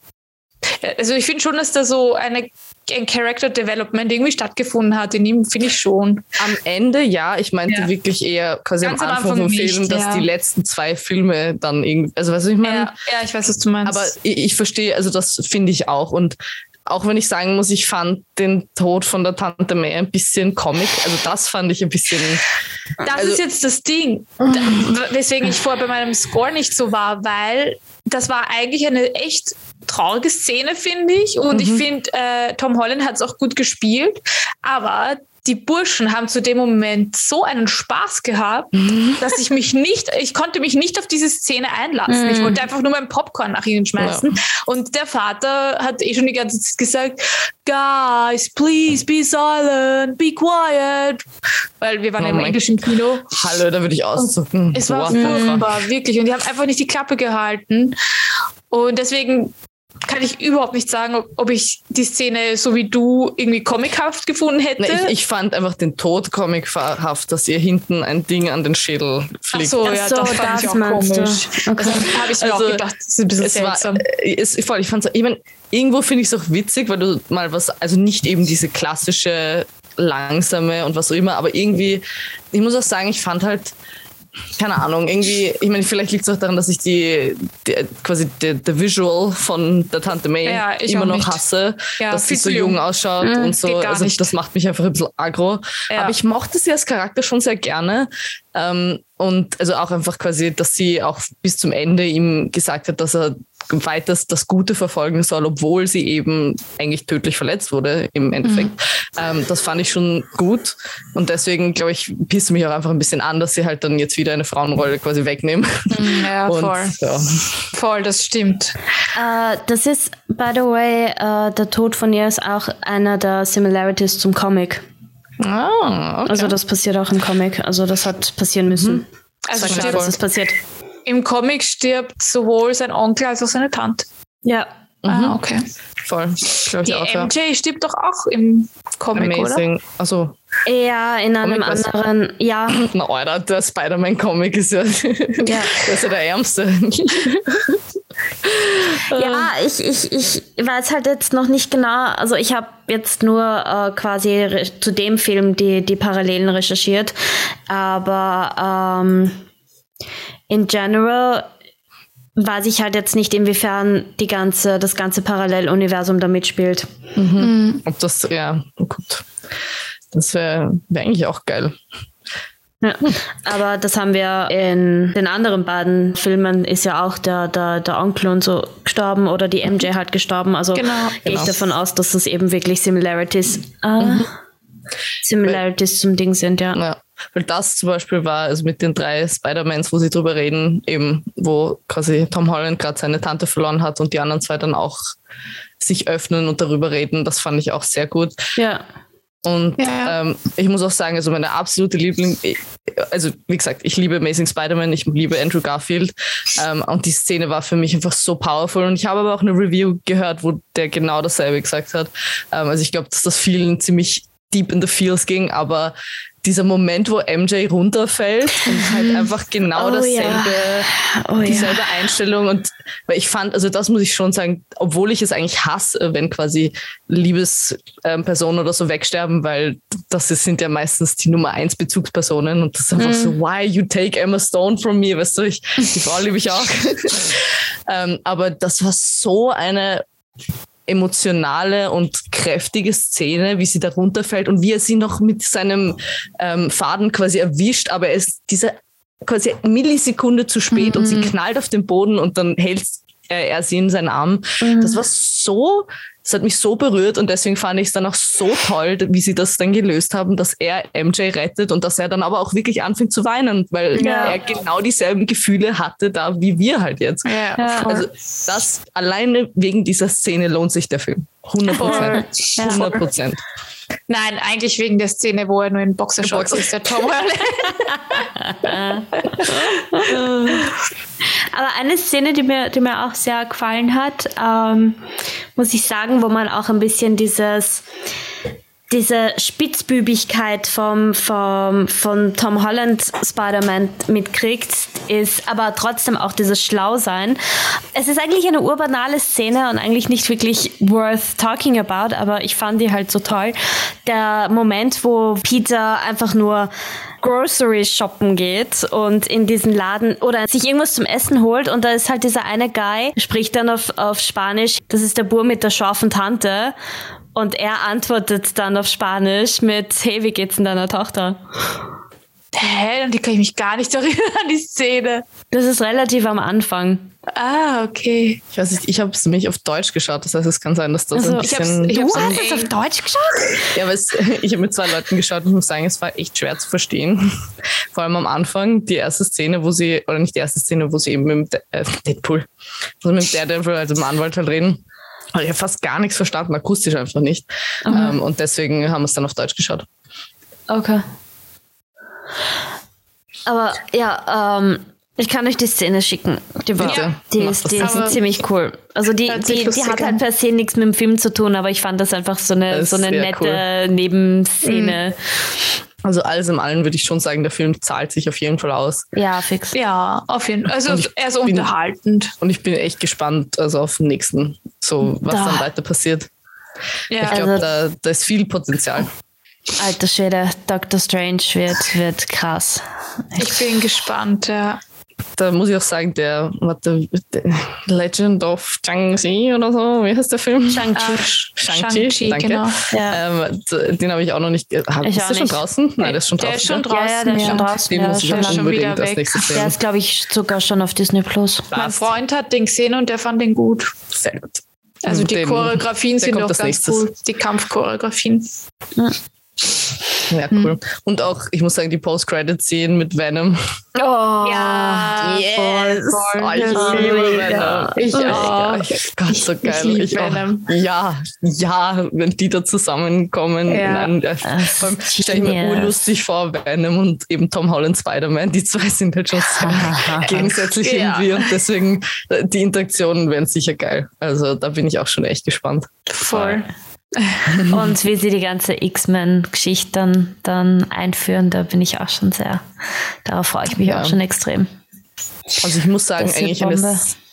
[SPEAKER 2] also ich finde schon, dass da so eine, ein Character Development irgendwie stattgefunden hat. In ihm finde ich schon.
[SPEAKER 1] Am Ende ja, ich meinte ja. wirklich eher quasi Ganz am Anfang, Anfang vom nicht, Film, dass ja. die letzten zwei Filme dann irgendwie, also was ich meine.
[SPEAKER 2] Ja, ja, ich weiß, was du meinst.
[SPEAKER 1] Aber ich, ich verstehe, also das finde ich auch und auch wenn ich sagen muss, ich fand den Tod von der Tante May ein bisschen Comic. Also das fand ich ein bisschen.
[SPEAKER 2] Das also ist jetzt das Ding, weswegen ich vorher bei meinem Score nicht so war, weil das war eigentlich eine echt traurige Szene, finde ich. Und mhm. ich finde, äh, Tom Holland hat es auch gut gespielt. Aber die Burschen haben zu dem Moment so einen Spaß gehabt, mhm. dass ich mich nicht, ich konnte mich nicht auf diese Szene einlassen. Mhm. Ich wollte einfach nur mein Popcorn nach ihnen schmeißen. Ja. Und der Vater hat eh schon die ganze Zeit gesagt, Guys, please be silent, be quiet. Weil wir waren oh im englischen Kino.
[SPEAKER 1] Hallo, da würde ich auszucken.
[SPEAKER 2] Es war furchtbar, wirklich. Und die haben einfach nicht die Klappe gehalten. Und deswegen kann ich überhaupt nicht sagen, ob, ich die Szene so wie du irgendwie comichaft gefunden hätte.
[SPEAKER 1] Nee, ich, ich, fand einfach den Tod comichaft, dass ihr hinten ein Ding an den Schädel fliegt.
[SPEAKER 2] Ach so, ja, so, das fand das ich auch komisch. Okay. Das habe ich mir also, auch gedacht, das ist ein bisschen es seltsam. War,
[SPEAKER 1] äh, es, voll, ich fand's, ich mein, irgendwo finde ich es auch witzig, weil du mal was, also nicht eben diese klassische langsame und was auch immer, aber irgendwie, ich muss auch sagen, ich fand halt keine Ahnung, irgendwie, ich meine, vielleicht liegt es auch daran, dass ich die, die quasi der Visual von der Tante May ja, immer noch nicht. hasse, ja, dass sie so jung, jung ausschaut mhm, und so. Also nicht. das macht mich einfach ein bisschen aggro. Ja. Aber ich mochte sie als Charakter schon sehr gerne. Ähm, und also auch einfach quasi, dass sie auch bis zum Ende ihm gesagt hat, dass er weiters das Gute verfolgen soll, obwohl sie eben eigentlich tödlich verletzt wurde im Endeffekt. Mhm. Ähm, das fand ich schon gut und deswegen glaube ich, pisst mich auch einfach ein bisschen an, dass sie halt dann jetzt wieder eine Frauenrolle quasi wegnehmen.
[SPEAKER 2] Mhm, ja, und, voll. Ja. Voll, das stimmt.
[SPEAKER 3] Uh, das ist, by the way, uh, der Tod von ihr ist auch einer der Similarities zum Comic.
[SPEAKER 1] Ah, okay.
[SPEAKER 3] Also das passiert auch im Comic. Also das hat passieren müssen. Mhm.
[SPEAKER 2] Also stimmt, dass es passiert. Im Comic stirbt sowohl sein Onkel als auch seine Tante.
[SPEAKER 3] Ja.
[SPEAKER 2] Ah, mhm. okay.
[SPEAKER 1] Voll.
[SPEAKER 2] Die auch, MJ ja. stirbt doch auch im Comic, Amazing. oder?
[SPEAKER 1] Also
[SPEAKER 3] ja, in einem Comic anderen, ja.
[SPEAKER 1] Na, Alter, der Spider-Man-Comic ist ja, ja. der ist ja der Ärmste.
[SPEAKER 3] ja, ich, ich, ich weiß halt jetzt noch nicht genau, also ich habe jetzt nur äh, quasi zu dem Film die, die Parallelen recherchiert, aber ähm, in general weiß ich halt jetzt nicht, inwiefern die ganze, das ganze Paralleluniversum da mitspielt.
[SPEAKER 1] Mhm. Mhm. Ob das, ja, gut. Das wäre wär eigentlich auch geil.
[SPEAKER 3] Ja, aber das haben wir in den anderen beiden Filmen ist ja auch der, der, der Onkel und so gestorben oder die MJ halt gestorben. Also genau, gehe genau. ich davon aus, dass das eben wirklich Similarities, äh, mhm. Similarities weil, zum Ding sind, ja. ja.
[SPEAKER 1] Weil das zum Beispiel war, also mit den drei Spider-Mans, wo sie drüber reden, eben, wo quasi Tom Holland gerade seine Tante verloren hat und die anderen zwei dann auch sich öffnen und darüber reden, das fand ich auch sehr gut.
[SPEAKER 3] Ja.
[SPEAKER 1] Und ja. ähm, ich muss auch sagen, also meine absolute Liebling, also wie gesagt, ich liebe Amazing Spider-Man, ich liebe Andrew Garfield ähm, und die Szene war für mich einfach so powerful und ich habe aber auch eine Review gehört, wo der genau dasselbe gesagt hat. Ähm, also ich glaube, dass das vielen ziemlich deep in the feels ging, aber dieser Moment, wo MJ runterfällt und halt mhm. einfach genau oh, dasselbe, ja. oh, dieselbe ja. Einstellung. Und weil ich fand, also das muss ich schon sagen, obwohl ich es eigentlich hasse, wenn quasi Liebespersonen oder so wegsterben, weil das sind ja meistens die Nummer eins Bezugspersonen und das ist einfach mhm. so, why you take Emma Stone from me, weißt du, ich, die Frau liebe ich auch. ähm, aber das war so eine emotionale und kräftige Szene, wie sie da runterfällt und wie er sie noch mit seinem ähm, Faden quasi erwischt, aber er ist diese quasi Millisekunde zu spät mhm. und sie mhm. knallt auf den Boden und dann hält er, er sie in seinen Arm. Mhm. Das war so das hat mich so berührt und deswegen fand ich es dann auch so toll, wie sie das dann gelöst haben, dass er MJ rettet und dass er dann aber auch wirklich anfängt zu weinen, weil ja. er genau dieselben Gefühle hatte da wie wir halt jetzt. Ja. Also das alleine wegen dieser Szene lohnt sich der Film. 100 Prozent. 100 Prozent.
[SPEAKER 2] Nein, eigentlich wegen der Szene, wo er nur in Boxershorts
[SPEAKER 1] Boxer-
[SPEAKER 2] ist, der Tom Holland.
[SPEAKER 3] Aber eine Szene, die mir, die mir auch sehr gefallen hat, ähm, muss ich sagen, wo man auch ein bisschen dieses diese Spitzbübigkeit vom, vom, von Tom Holland Spider-Man mitkriegt, ist aber trotzdem auch dieses Schlausein. Es ist eigentlich eine urbanale Szene und eigentlich nicht wirklich worth talking about, aber ich fand die halt so toll. Der Moment, wo Peter einfach nur Grocery shoppen geht und in diesen Laden oder sich irgendwas zum Essen holt und da ist halt dieser eine Guy, spricht dann auf, auf Spanisch, das ist der Bur mit der scharfen Tante und er antwortet dann auf Spanisch mit, hey, wie geht's denn deiner Tochter?
[SPEAKER 2] Hä, an die kann ich mich gar nicht erinnern, an die Szene.
[SPEAKER 3] Das ist relativ am Anfang.
[SPEAKER 2] Ah, okay.
[SPEAKER 1] Ich weiß nicht, ich habe es nämlich auf Deutsch geschaut. Das heißt, es kann sein, dass das
[SPEAKER 3] Also,
[SPEAKER 1] ein
[SPEAKER 3] ich
[SPEAKER 1] bisschen.
[SPEAKER 2] hab's- ich
[SPEAKER 3] Du hast es auf Deutsch geschaut?
[SPEAKER 1] Ja, aber es, ich habe mit zwei Leuten geschaut und ich muss sagen, es war echt schwer zu verstehen. Vor allem am Anfang, die erste Szene, wo sie, oder nicht die erste Szene, wo sie eben mit äh, Deadpool, wo sie mit dem Daredevil, also dem Anwalt halt reden. Und ich habe fast gar nichts verstanden, akustisch einfach nicht. Ähm, und deswegen haben wir es dann auf Deutsch geschaut.
[SPEAKER 3] Okay. Aber ja, ähm, ich kann euch die Szene schicken. Die, war,
[SPEAKER 1] Bitte.
[SPEAKER 3] die ist, die ist ziemlich cool. Also die, die, die hat halt per se nichts mit dem Film zu tun, aber ich fand das einfach so eine, so eine nette Nebenszene.
[SPEAKER 1] Also alles im Allen würde ich schon sagen, der Film zahlt sich auf jeden Fall aus.
[SPEAKER 3] Ja, fix.
[SPEAKER 2] Ja, auf jeden Fall. Also
[SPEAKER 1] ich
[SPEAKER 2] er ist
[SPEAKER 1] bin-
[SPEAKER 2] unterhaltend.
[SPEAKER 1] Und ich bin echt gespannt, also auf den nächsten, so was
[SPEAKER 3] Da.
[SPEAKER 1] dann weiter passiert.
[SPEAKER 2] Ja.
[SPEAKER 1] Ich glaube,
[SPEAKER 3] Also-
[SPEAKER 1] da, da ist viel Potenzial.
[SPEAKER 3] Alter Schwede, Doctor Strange wird, wird krass.
[SPEAKER 2] ich bin gespannt, ja.
[SPEAKER 1] Da muss ich auch sagen, der, warte, der Legend of Shang-Chi oder so, wie heißt der Film?
[SPEAKER 3] Shang-Chi.
[SPEAKER 2] Ah,
[SPEAKER 1] Shang-Chi,
[SPEAKER 2] Shang-Chi,
[SPEAKER 1] danke.
[SPEAKER 2] genau.
[SPEAKER 3] Ja.
[SPEAKER 1] Ähm, den habe ich auch noch nicht. Hat,
[SPEAKER 3] Ich
[SPEAKER 1] ist der schon
[SPEAKER 3] nicht.
[SPEAKER 1] draußen? Nein, der ist schon
[SPEAKER 2] Der
[SPEAKER 1] draußen.
[SPEAKER 2] ist schon
[SPEAKER 1] gell?
[SPEAKER 2] draußen.
[SPEAKER 3] ja, ja, der ist schon draußen.
[SPEAKER 1] Den
[SPEAKER 3] Der
[SPEAKER 1] muss
[SPEAKER 3] ist
[SPEAKER 1] ich
[SPEAKER 3] schon
[SPEAKER 1] auch
[SPEAKER 2] schon
[SPEAKER 1] unbedingt als
[SPEAKER 2] weg.
[SPEAKER 1] nächstes
[SPEAKER 3] Der
[SPEAKER 1] sehen.
[SPEAKER 3] ist, glaube ich, sogar schon auf Disney Plus.
[SPEAKER 2] Mein? Freund hat den gesehen und der fand den gut.
[SPEAKER 1] Sehr gut.
[SPEAKER 2] Also die
[SPEAKER 1] Den-
[SPEAKER 2] Choreografien
[SPEAKER 1] der
[SPEAKER 2] sind
[SPEAKER 1] als
[SPEAKER 2] ganz
[SPEAKER 1] nächstes.
[SPEAKER 2] cool. Die Kampfchoreografien.
[SPEAKER 1] Ja, cool. Und auch, ich muss sagen, die Post-Credit-Szenen mit Venom.
[SPEAKER 3] Oh,
[SPEAKER 2] Ja,
[SPEAKER 1] Yes!
[SPEAKER 2] voll.
[SPEAKER 1] Oh, ich
[SPEAKER 2] Ja,
[SPEAKER 1] liebe
[SPEAKER 2] ja.
[SPEAKER 1] Venom.
[SPEAKER 2] Ich
[SPEAKER 1] Oh,
[SPEAKER 2] auch.
[SPEAKER 1] Ich, Gott, so geil.
[SPEAKER 2] lieb
[SPEAKER 1] Ich auch.
[SPEAKER 2] Venom.
[SPEAKER 1] Ja, ja, wenn die da zusammenkommen.
[SPEAKER 2] Ja.
[SPEAKER 1] in einem- äh,
[SPEAKER 3] Das
[SPEAKER 1] vor allem
[SPEAKER 3] ist
[SPEAKER 1] stelle ich mir urlustig vor, Venom und eben Tom Holland Spider-Man. Die zwei sind halt schon sehr gegensätzlich
[SPEAKER 2] Ja.
[SPEAKER 1] irgendwie und deswegen äh, die Interaktionen werden sicher geil. Also da bin ich auch schon echt gespannt.
[SPEAKER 2] Voll.
[SPEAKER 3] Und wie sie die ganze X-Men-Geschichte dann, dann einführen, da bin ich auch schon sehr, darauf freue ich mich
[SPEAKER 1] Ja.
[SPEAKER 3] auch schon extrem.
[SPEAKER 1] Also ich muss sagen, eigentlich eine,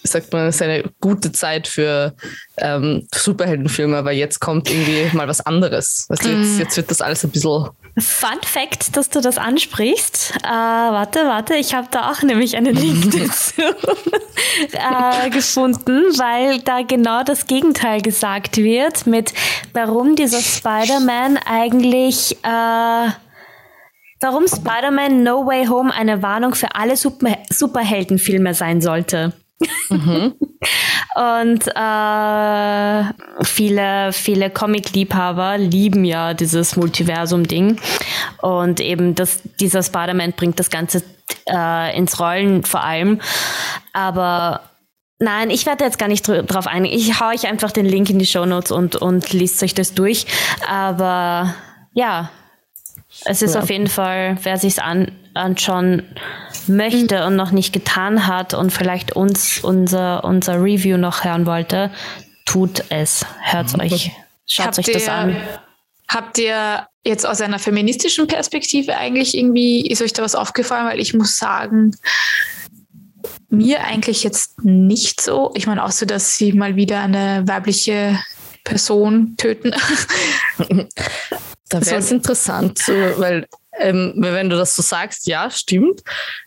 [SPEAKER 1] sagt man, es ist eine gute Zeit für ähm, Superheldenfilme, weil jetzt kommt irgendwie mal was anderes.
[SPEAKER 3] Mhm.
[SPEAKER 1] jetzt, jetzt wird das alles ein bisschen
[SPEAKER 3] Fun Fact, dass du das ansprichst. Äh, warte, warte, ich habe da auch nämlich einen Link dazu äh, gefunden, weil da genau das Gegenteil gesagt wird mit, warum dieser Spider-Man eigentlich, äh, warum Spider-Man No Way Home eine Warnung für alle Super Superheldenfilme sein sollte. Und äh, viele, viele Comic-Liebhaber lieben ja dieses Multiversum-Ding. Und eben das, dieser Spider-Man bringt das Ganze äh, ins Rollen vor allem. Aber nein, ich werde jetzt gar nicht dr- drauf eingehen. Ich hau euch einfach den Link in die Shownotes und, und liest euch das durch. Aber ja, es ist
[SPEAKER 1] Ja.
[SPEAKER 3] auf jeden Fall, wer sich's an, anschauen möchte und noch nicht getan hat und vielleicht uns unser, unser Review noch hören wollte, tut es. Hört's euch. Schaut
[SPEAKER 2] Habt
[SPEAKER 3] euch das
[SPEAKER 2] ihr-
[SPEAKER 3] an.
[SPEAKER 2] Habt ihr jetzt aus einer feministischen Perspektive eigentlich irgendwie, ist euch da was aufgefallen? Weil ich muss sagen, mir eigentlich jetzt nicht so. Ich meine, außer dass sie mal wieder eine weibliche Person töten.
[SPEAKER 1] Da wäre es
[SPEAKER 2] So-
[SPEAKER 1] interessant, so, weil ähm, wenn du das so sagst, ja, stimmt.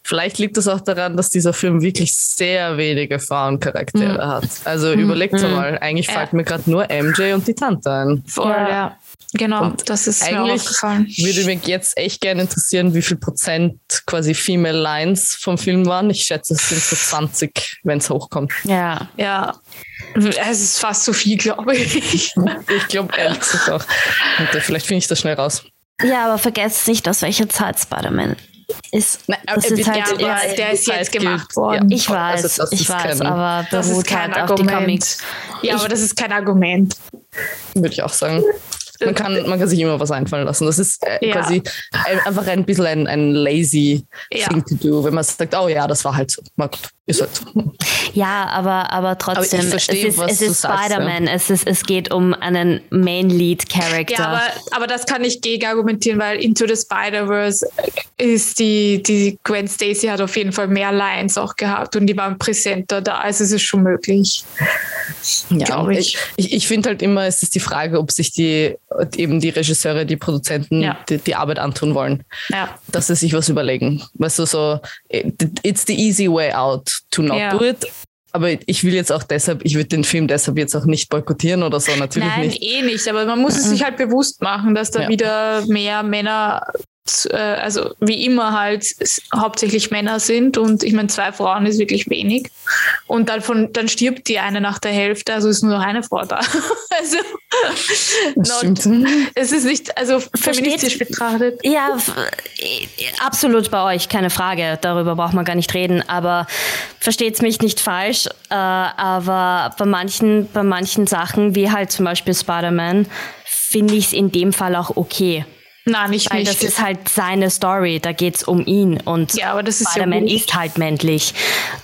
[SPEAKER 1] Vielleicht liegt es auch daran, dass dieser Film wirklich sehr wenige Frauencharaktere hat. Also überlegt mal, eigentlich
[SPEAKER 2] Ja.
[SPEAKER 1] fällt mir gerade nur MJ und die Tante ein.
[SPEAKER 2] Voll,
[SPEAKER 3] Ja.
[SPEAKER 2] ja. Genau,
[SPEAKER 1] Und
[SPEAKER 2] das ist mir auch
[SPEAKER 1] Eigentlich
[SPEAKER 2] aufgefallen.
[SPEAKER 1] würde mich jetzt echt gerne interessieren, wie viel Prozent quasi Female Lines vom Film waren. Ich schätze, es sind so 20, wenn es hochkommt.
[SPEAKER 3] Ja.
[SPEAKER 2] Ja, es ist fast zu viel, glaube ich.
[SPEAKER 1] Ich glaube ehrlich gesagt auch. Und, äh, vielleicht finde ich das schnell raus.
[SPEAKER 3] Ja, aber vergesst nicht, aus welcher Zeit Spider-Man ist.
[SPEAKER 1] Nein,
[SPEAKER 3] das
[SPEAKER 1] aber
[SPEAKER 3] ist
[SPEAKER 1] bitte,
[SPEAKER 3] halt,
[SPEAKER 2] ja, aber
[SPEAKER 3] ja,
[SPEAKER 2] der ist
[SPEAKER 1] Zeit
[SPEAKER 2] jetzt
[SPEAKER 1] gilt.
[SPEAKER 2] gemacht worden.
[SPEAKER 3] ich weiß,
[SPEAKER 1] Also das
[SPEAKER 3] ich weiß,
[SPEAKER 1] kein-
[SPEAKER 3] aber
[SPEAKER 2] Das ist kein
[SPEAKER 3] halt
[SPEAKER 2] Argument. Ja, aber das ist kein Argument.
[SPEAKER 1] Würde ich auch sagen. man kann, man kann sich immer was einfallen lassen. Das ist äh, ja. quasi ein, einfach ein bisschen ein, ein lazy ja. thing to do, wenn man sagt, oh ja, das war halt so. Na gut, ist halt so.
[SPEAKER 3] Ja, aber, aber trotzdem, aber verstehe, es ist, es ist Spider-Man, ja. es, es geht um einen Main-Lead-Character.
[SPEAKER 2] Ja, aber, aber das kann ich gegen argumentieren, weil Into the Spider-Verse ist die, die Gwen Stacy hat auf jeden Fall mehr Lines auch gehabt und die waren präsenter da, also es ist schon möglich.
[SPEAKER 1] Ja, ich, ich, ich finde halt immer, es ist die Frage, ob sich die eben die Regisseure, die Produzenten ja. die, die, Arbeit antun wollen. Ja. Dass sie sich was überlegen. Weißt du, so, it's the easy way out to not ja. do it. Aber ich will jetzt auch deshalb, ich würde den Film deshalb jetzt auch nicht boykottieren oder so, natürlich
[SPEAKER 2] Nein,
[SPEAKER 1] nicht.
[SPEAKER 2] Nein, eh nicht, aber man muss es sich halt bewusst machen, dass da ja. wieder mehr Männer äh, also wie immer halt hauptsächlich Männer sind und ich meine, zwei Frauen ist wirklich wenig. Und dann, von, dann stirbt die eine nach der Hälfte, also ist nur noch eine Frau da. also not, es ist nicht, also feministisch betrachtet.
[SPEAKER 3] Ja, absolut bei euch, keine Frage. Darüber braucht man gar nicht reden. Aber versteht es mich nicht falsch, äh, aber bei manchen, bei manchen Sachen, wie halt zum Beispiel Spider-Man, finde ich es in dem Fall auch okay.
[SPEAKER 2] Nein, nicht
[SPEAKER 3] Weil das ist halt seine Story, da geht es um ihn und
[SPEAKER 2] ja, aber das ist
[SPEAKER 3] Spider-Man ja ist halt männlich.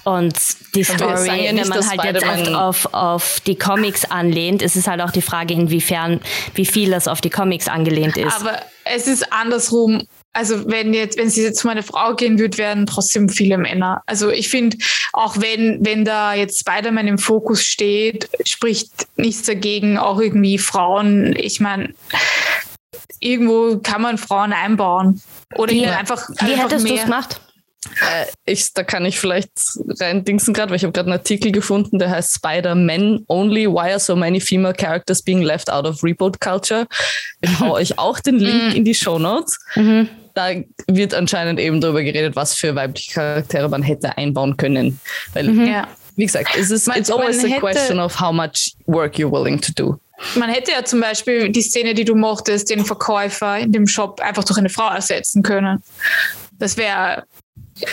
[SPEAKER 3] Und die Story, ja wenn man halt jetzt oft auf, auf die Comics anlehnt, ist es halt auch die Frage, inwiefern, wie viel das auf die Comics angelehnt ist.
[SPEAKER 2] Aber es ist andersrum. Also wenn jetzt, wenn sie jetzt zu meiner Frau gehen würde, wären trotzdem viele Männer. Also ich finde, auch wenn, wenn da jetzt Spider-Man im Fokus steht, spricht nichts dagegen, auch irgendwie Frauen. Ich meine, irgendwo kann man Frauen einbauen. Oder
[SPEAKER 3] wie,
[SPEAKER 2] einfach.
[SPEAKER 3] Wie einfach hättest du es gemacht?
[SPEAKER 1] Äh, ich, da kann ich vielleicht rein dingsen gerade, weil ich habe gerade einen Artikel gefunden, der heißt Spider-Man Only, Why are so many female characters being left out of Reboot Culture? Ich hau euch auch den Link mhm. in die Show Notes. Mhm. Da wird anscheinend eben darüber geredet, was für weibliche Charaktere man hätte einbauen können. Weil, mhm. ja. wie gesagt, es ist it's always a question of how much work you're willing to do.
[SPEAKER 2] Man hätte ja zum Beispiel die Szene, die du mochtest, den Verkäufer in dem Shop einfach durch eine Frau ersetzen können. Das wäre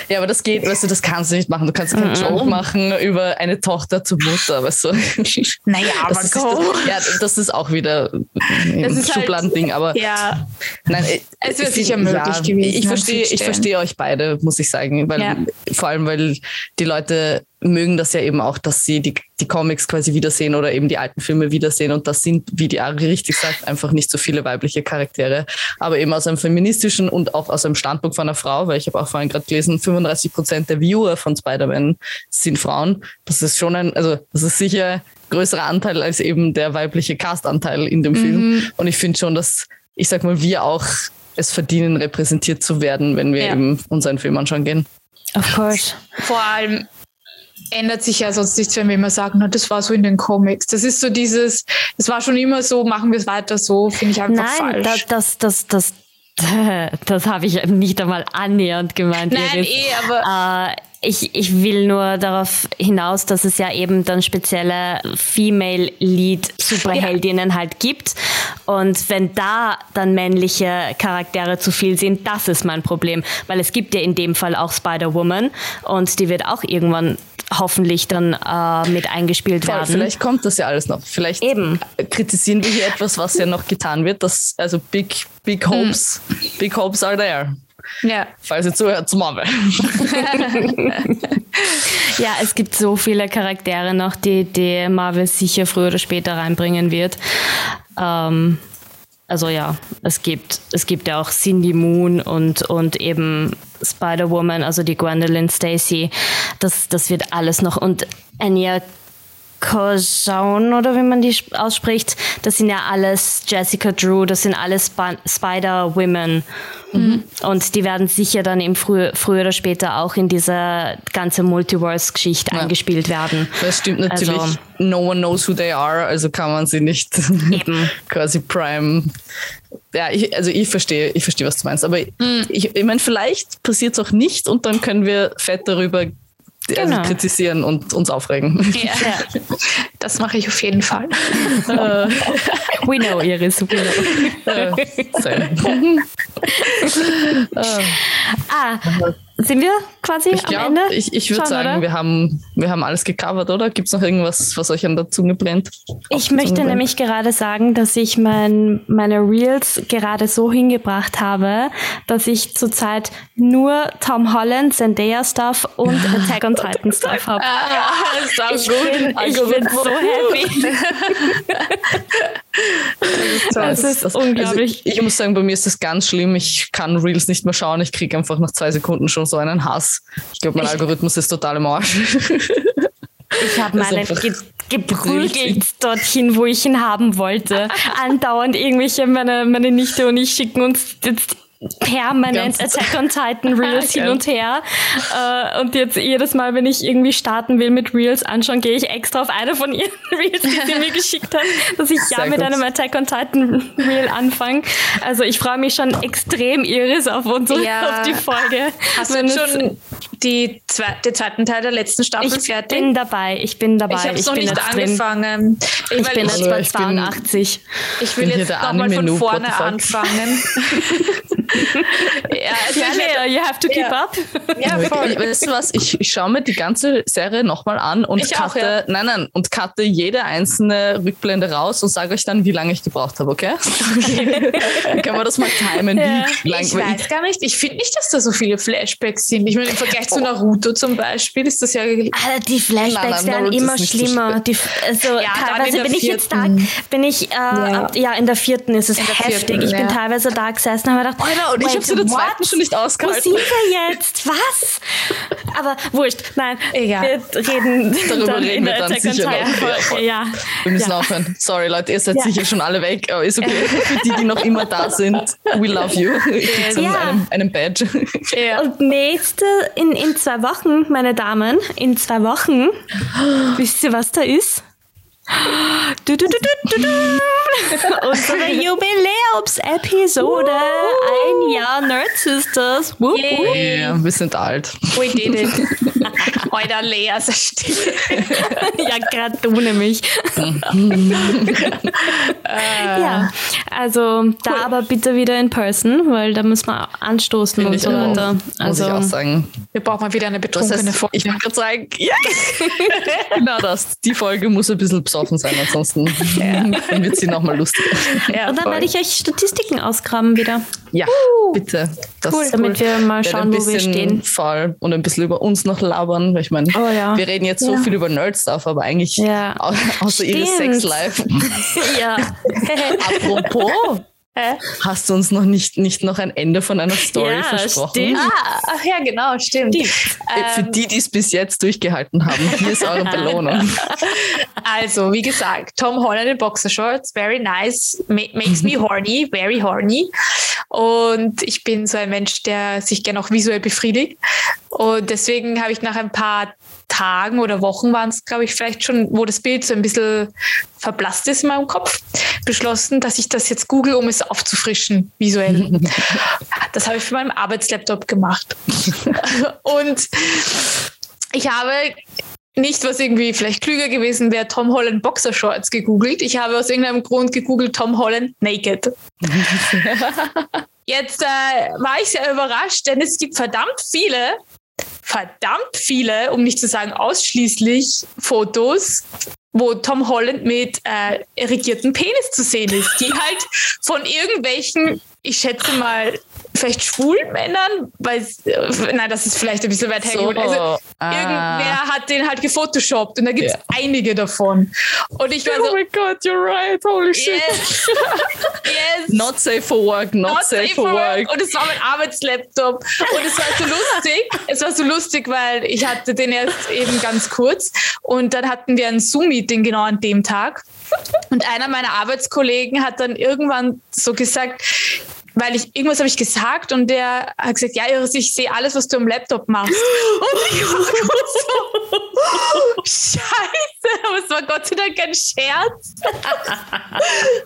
[SPEAKER 1] ja, aber das geht, weißt du, das kannst du nicht machen. Du kannst keinen mm Joke machen über eine Tochter zur Mutter, weißt du.
[SPEAKER 2] Naja, aber
[SPEAKER 1] das. Ist, das, ja, das ist auch wieder ein halt Schubladending, halt, aber
[SPEAKER 2] ja,
[SPEAKER 1] nein,
[SPEAKER 2] es wäre sicher möglich ja, gewesen.
[SPEAKER 1] Ich verstehe, ich verstehe euch beide, muss ich sagen, weil ja. vor allem, weil die Leute mögen das ja eben auch, dass sie die, die Comics quasi wiedersehen oder eben die alten Filme wiedersehen. Und das sind, wie die Ari richtig sagt, einfach nicht so viele weibliche Charaktere. Aber eben aus einem feministischen und auch aus einem Standpunkt von einer Frau, weil ich habe auch vorhin gerade gelesen, 35 Prozent der Viewer von Spider-Man sind Frauen. Das ist schon ein, also das ist sicher ein größerer Anteil als eben der weibliche Castanteil in dem mhm. Film. Und ich finde schon, dass, ich sag mal, wir auch es verdienen, repräsentiert zu werden, wenn wir ja. eben unseren Film anschauen gehen.
[SPEAKER 3] Of course.
[SPEAKER 2] Vor allem, ändert sich ja sonst nichts, wenn wir immer sagen, na, das war so in den Comics. Das ist so dieses, das war schon immer so, machen wir es weiter so, finde ich einfach
[SPEAKER 3] Nein,
[SPEAKER 2] falsch.
[SPEAKER 3] Das, das, das, das, das habe ich nicht einmal annähernd gemeint.
[SPEAKER 2] Nein, Iris. eh, aber.
[SPEAKER 3] Äh, ich, ich will nur darauf hinaus, dass es ja eben dann spezielle Female Lead Superheldinnen ja. halt gibt. Und wenn da dann männliche Charaktere zu viel sind, das ist mein Problem. Weil es gibt ja in dem Fall auch Spider-Woman und die wird auch irgendwann hoffentlich dann äh, mit eingespielt Voll, werden.
[SPEAKER 1] Vielleicht kommt das ja alles noch. Vielleicht Eben. kritisieren wir hier etwas, was ja noch getan wird. Das, also big, big hopes, hm. big hopes are there. Ja. Falls ihr zuhört, zum Marvel.
[SPEAKER 3] ja, es gibt so viele Charaktere noch, die, die Marvel sicher früher oder später reinbringen wird. Ähm, also ja, es gibt, es gibt ja auch Cindy Moon und, und eben Spider-Woman, also die Gwendolyn Stacy. Das, das wird alles noch. Und Anya Corson oder wie man die ausspricht, das sind ja alles Jessica Drew, das sind alles Sp Spider-Women. Mhm. Und die werden sicher dann im früh, früher oder später auch in diese ganze Multiverse-Geschichte ja. eingespielt werden.
[SPEAKER 1] Das stimmt natürlich. Also, no one knows who they are, also kann man sie nicht eben. quasi prime. Ja, ich, also ich verstehe, ich verstehe, was du meinst. Aber mhm. ich, ich meine, vielleicht passiert es auch nicht und dann können wir fett darüber genau. also kritisieren und uns aufregen. Ja, ja.
[SPEAKER 2] das mache ich auf jeden Fall.
[SPEAKER 3] we know, Iris, we know.
[SPEAKER 2] uh, ah,
[SPEAKER 3] sind wir quasi
[SPEAKER 1] ich glaub,
[SPEAKER 3] am Ende?
[SPEAKER 1] Ich, ich würde sagen, wir haben, wir haben alles gecovert, oder? Gibt es noch irgendwas, was euch an der Zunge brennt?
[SPEAKER 3] Ich möchte
[SPEAKER 1] brennt?
[SPEAKER 3] nämlich gerade sagen, dass ich mein, meine Reels gerade so hingebracht habe, dass ich zurzeit nur Tom Holland, Zendaya Stuff und Attack on Titan Stuff habe.
[SPEAKER 2] Ah,
[SPEAKER 3] ich, bin, ich bin so happy.
[SPEAKER 1] das
[SPEAKER 3] ist, das ist unglaublich.
[SPEAKER 1] Also ich, ich muss sagen, bei mir ist das ganz schlimm. Ich kann Reels nicht mehr schauen. Ich kriege einfach nach zwei Sekunden schon so einen Hass. Ich glaube, mein ich, Algorithmus ist total im Arsch.
[SPEAKER 3] Ich habe meinen ge geprügelt dorthin, wo ich ihn haben wollte. Andauernd irgendwelche, meine, meine Nichte und ich schicken uns jetzt permanent Attack on Titan Reels hin und her. Äh, und jetzt jedes Mal, wenn ich irgendwie starten will mit Reels anschauen, gehe ich extra auf eine von ihren Reels, die sie mir geschickt hat, dass ich Sehr ja mit gut. einem Attack on Titan Reel anfange. Also ich freue mich schon extrem, Iris, auf unsere, ja. auf die Folge.
[SPEAKER 2] Hast du schon die zwei, den zweiten Teil der letzten Staffel
[SPEAKER 3] ich
[SPEAKER 2] fertig?
[SPEAKER 3] Ich bin dabei, ich bin dabei.
[SPEAKER 2] Ich habe noch nicht angefangen.
[SPEAKER 3] Ich, ich bin jetzt bei 82.
[SPEAKER 2] Ich will jetzt nochmal von vorne anfangen.
[SPEAKER 3] ja, also ja, you have to keep
[SPEAKER 2] ja.
[SPEAKER 3] up.
[SPEAKER 1] Ja, voll. Weißt du was? Ich, ich schaue mir die ganze Serie nochmal an und
[SPEAKER 2] ich
[SPEAKER 1] cutte,
[SPEAKER 2] auch, ja.
[SPEAKER 1] nein, nein, und cutte jede einzelne Rückblende raus und sage euch dann, wie lange ich gebraucht habe, okay? okay. dann können wir das mal timen,
[SPEAKER 2] ja.
[SPEAKER 1] wie lang
[SPEAKER 2] Ich weiß gar nicht. Ich finde nicht, dass da so viele Flashbacks sind. Ich meine, im Vergleich zu Naruto zum Beispiel ist das ja.
[SPEAKER 3] Alter, die Flashbacks nein, werden immer schlimmer. Die, also ja, teilweise bin ich jetzt da, bin ich, äh, ja. ja. in der vierten ist es heftig. Vierten, ich bin teilweise da gesessen und habe gedacht,
[SPEAKER 1] Alter, und ich habe sie der zweiten schon nicht ausgehalten.
[SPEAKER 3] Wo sind wir jetzt? Was? Aber wurscht, nein.
[SPEAKER 2] Egal.
[SPEAKER 3] Wir reden
[SPEAKER 1] Darüber reden wir dann sicher
[SPEAKER 3] noch. Ja, ja.
[SPEAKER 1] Wir müssen
[SPEAKER 3] ja.
[SPEAKER 1] aufhören. Sorry, Leute, ihr seid ja. sicher schon alle weg, aber ist okay. Für die, die noch immer da sind, we love you. Kriegt ja. einen, einen Badge.
[SPEAKER 3] Und nächste, in, in zwei Wochen, meine Damen, in zwei Wochen, wisst ihr, was da ist? Du, du, du, du, du, Unsere Jubiläumsepisode. Ein Jahr Nerd Sisters. Wupp.
[SPEAKER 1] Yeah, wir sind alt.
[SPEAKER 2] We did it. Heute Lea so still.
[SPEAKER 3] ja, gerade du nämlich. ja, also da cool. aber bitte wieder in person, weil da müssen wir anstoßen
[SPEAKER 1] Find
[SPEAKER 3] und so weiter.
[SPEAKER 1] Also, muss ich auch sagen.
[SPEAKER 2] Wir brauchen mal wieder eine betrunkene
[SPEAKER 1] heißt,
[SPEAKER 2] Folge.
[SPEAKER 1] Ich wollte gerade sagen, ja. genau das. Die Folge muss ein bisschen besoffen sein, ansonsten ja. wird sie nochmal lustig.
[SPEAKER 3] Ja, und dann werde ich euch Statistiken ausgraben wieder.
[SPEAKER 1] Ja, uh, bitte.
[SPEAKER 3] Das cool, damit wir mal schauen, wo wir stehen.
[SPEAKER 1] Voll und ein bisschen über uns noch labern. Ich meine,
[SPEAKER 3] oh, ja.
[SPEAKER 1] wir reden jetzt so viel über Nerd-Stuff, aber eigentlich
[SPEAKER 3] ja.
[SPEAKER 1] außer ihres Sex-Life.
[SPEAKER 3] ja.
[SPEAKER 1] Apropos. Hast du uns noch nicht, nicht noch ein Ende von einer Story
[SPEAKER 3] ja,
[SPEAKER 1] versprochen?
[SPEAKER 3] Stimmt.
[SPEAKER 2] Ah, ach ja, genau, stimmt.
[SPEAKER 1] Äh, Für die, die es bis jetzt durchgehalten haben, hier ist eure Belohnung.
[SPEAKER 2] Also, wie gesagt, Tom Holland in Boxershorts, very nice, makes me horny, very horny. Und ich bin so ein Mensch, der sich gerne auch visuell befriedigt. Und deswegen habe ich nach ein paar Tagen oder Wochen waren es, glaube ich, vielleicht schon, wo das Bild so ein bisschen verblasst ist in meinem Kopf, beschlossen, dass ich das jetzt google, um es aufzufrischen, visuell. das habe ich für meinen Arbeitslaptop gemacht. Und ich habe nicht, was irgendwie vielleicht klüger gewesen wäre, Tom Holland Boxershorts gegoogelt. Ich habe aus irgendeinem Grund gegoogelt Tom Holland Naked. Jetzt äh, war ich sehr überrascht, denn es gibt verdammt viele, verdammt viele, um nicht zu sagen ausschließlich Fotos, wo Tom Holland mit äh, erigierten Penis zu sehen ist, die halt von irgendwelchen, ich schätze mal, vielleicht schwulen Männern, weil äh, nein, das ist vielleicht ein bisschen weit hergeholt.
[SPEAKER 1] So,
[SPEAKER 2] also
[SPEAKER 1] ah.
[SPEAKER 2] irgendwer hat den halt gefotoshoppt und da gibt es
[SPEAKER 1] Ja.
[SPEAKER 2] einige davon. Und ich war so,
[SPEAKER 1] Oh my God, you're right. Holy shit.
[SPEAKER 2] yes.
[SPEAKER 1] Not safe for work, not,
[SPEAKER 2] Not
[SPEAKER 1] safe for work.
[SPEAKER 2] Und es war mein Arbeitslaptop. Und es war so lustig. Es war so lustig, weil ich hatte den erst eben ganz kurz. Und dann hatten wir ein Zoom-Meeting genau an dem Tag. Und einer meiner Arbeitskollegen hat dann irgendwann so gesagt, weil ich irgendwas habe ich gesagt und der hat gesagt, ja, Iris, ich sehe alles, was du am Laptop machst. Und ich war so, scheiße, aber es war Gott sei Dank kein Scherz.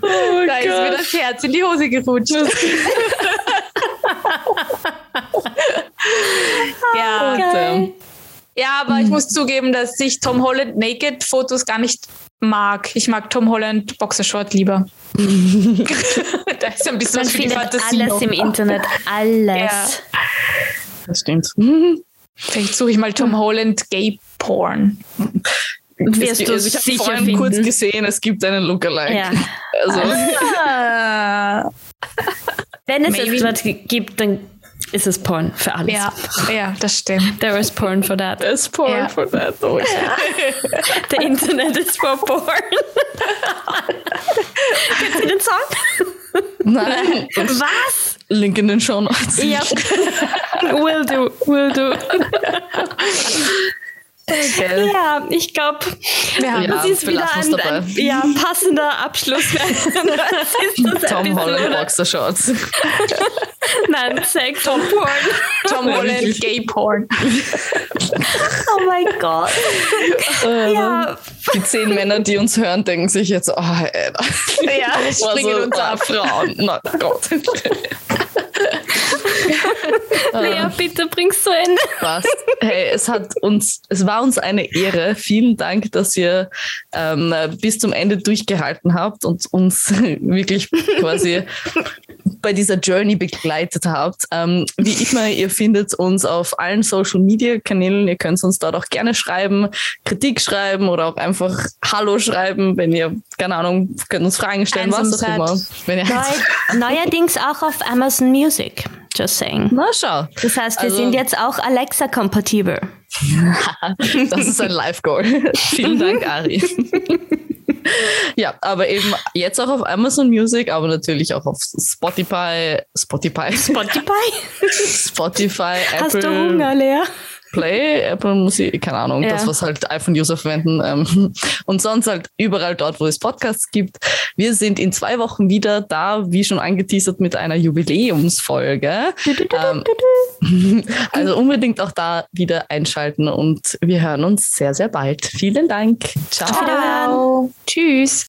[SPEAKER 1] Oh
[SPEAKER 2] da ist mir
[SPEAKER 1] Gott.
[SPEAKER 2] das Herz in die Hose gerutscht. ja.
[SPEAKER 1] Geil.
[SPEAKER 2] ja, aber ich muss zugeben, dass ich Tom Holland Naked Fotos gar nicht mag. Ich mag Tom Holland Boxershort lieber. da ist ein bisschen
[SPEAKER 3] Man
[SPEAKER 2] was für
[SPEAKER 3] findet
[SPEAKER 2] Fantasie
[SPEAKER 3] alles
[SPEAKER 2] noch.
[SPEAKER 3] im Internet. Alles.
[SPEAKER 2] Ja.
[SPEAKER 1] Das stimmt.
[SPEAKER 2] Vielleicht suche ich mal Tom Holland Gay Porn.
[SPEAKER 3] Wirst
[SPEAKER 1] Es-
[SPEAKER 3] du
[SPEAKER 1] also ich habe
[SPEAKER 3] sicher
[SPEAKER 1] vorhin kurz
[SPEAKER 3] finden.
[SPEAKER 1] gesehen, es gibt einen Lookalike.
[SPEAKER 3] Ja.
[SPEAKER 1] Also,
[SPEAKER 2] Ah.
[SPEAKER 3] Wenn es
[SPEAKER 2] Maybe.
[SPEAKER 3] etwas gibt, dann ist es Porn für alles.
[SPEAKER 2] Ja, ja, das stimmt.
[SPEAKER 3] There is porn for that.
[SPEAKER 1] there's porn
[SPEAKER 2] Ja.
[SPEAKER 1] for that. Oh,
[SPEAKER 3] The Internet is for porn. Kennst du den Song?
[SPEAKER 1] Nein.
[SPEAKER 3] Was?
[SPEAKER 1] Link in den Show Notes.
[SPEAKER 3] Ja. will do, will do.
[SPEAKER 1] Gell?
[SPEAKER 3] Ja, ich glaube,
[SPEAKER 2] Wir haben
[SPEAKER 1] Ja,
[SPEAKER 3] das ist wieder ein, ein ja, passender Abschluss für eine
[SPEAKER 1] Tom Holland. Boxer Shorts.
[SPEAKER 3] Nein, Sex und Porn.
[SPEAKER 2] Tom Holland. Gay Porn.
[SPEAKER 3] Oh mein Gott. Ja,
[SPEAKER 1] Die zehn Männer, die uns hören, denken sich jetzt, oh, ey,
[SPEAKER 2] Ja, springen uns
[SPEAKER 1] ah,
[SPEAKER 2] ab.
[SPEAKER 1] Frauen. Na Gott.
[SPEAKER 3] Lea, bitte bring's zu Ende.
[SPEAKER 1] Passt. Hey, es hat uns, es war uns eine Ehre. Vielen Dank, dass ihr ähm, bis zum Ende durchgehalten habt und uns wirklich quasi bei dieser Journey begleitet habt. Ähm, wie immer, ihr findet uns auf allen Social Media Kanälen. Ihr könnt uns dort auch gerne schreiben, Kritik schreiben oder auch einfach Hallo schreiben, wenn ihr, keine Ahnung, könnt uns Fragen stellen, was auch
[SPEAKER 2] Einsam
[SPEAKER 1] immer. Wenn ihr
[SPEAKER 3] Neu, neuerdings auch auf Amazon Music. Just saying.
[SPEAKER 1] Na schau.
[SPEAKER 3] Das heißt, wir
[SPEAKER 1] Also-
[SPEAKER 3] sind jetzt auch Alexa-kompatibel.
[SPEAKER 1] Das ist ein Live-Goal. Vielen Dank, Ari. ja, aber eben jetzt auch auf Amazon Music, aber natürlich auch auf Spotify, Spotify,
[SPEAKER 3] Spotify?
[SPEAKER 1] Spotify,
[SPEAKER 3] Hast
[SPEAKER 1] Apple
[SPEAKER 3] du Hunger, Lea?
[SPEAKER 1] Play, Apple Musik, keine Ahnung,
[SPEAKER 3] Ja.
[SPEAKER 1] das, was halt iPhone-User verwenden. Ähm, und sonst halt überall dort, wo es Podcasts gibt. Wir sind in zwei Wochen wieder da, wie schon angeteasert, mit einer Jubiläumsfolge. Ähm, also unbedingt auch da wieder einschalten und wir hören uns sehr, sehr bald. Vielen Dank. Ciao.
[SPEAKER 3] Wiederhören.
[SPEAKER 2] Tschüss.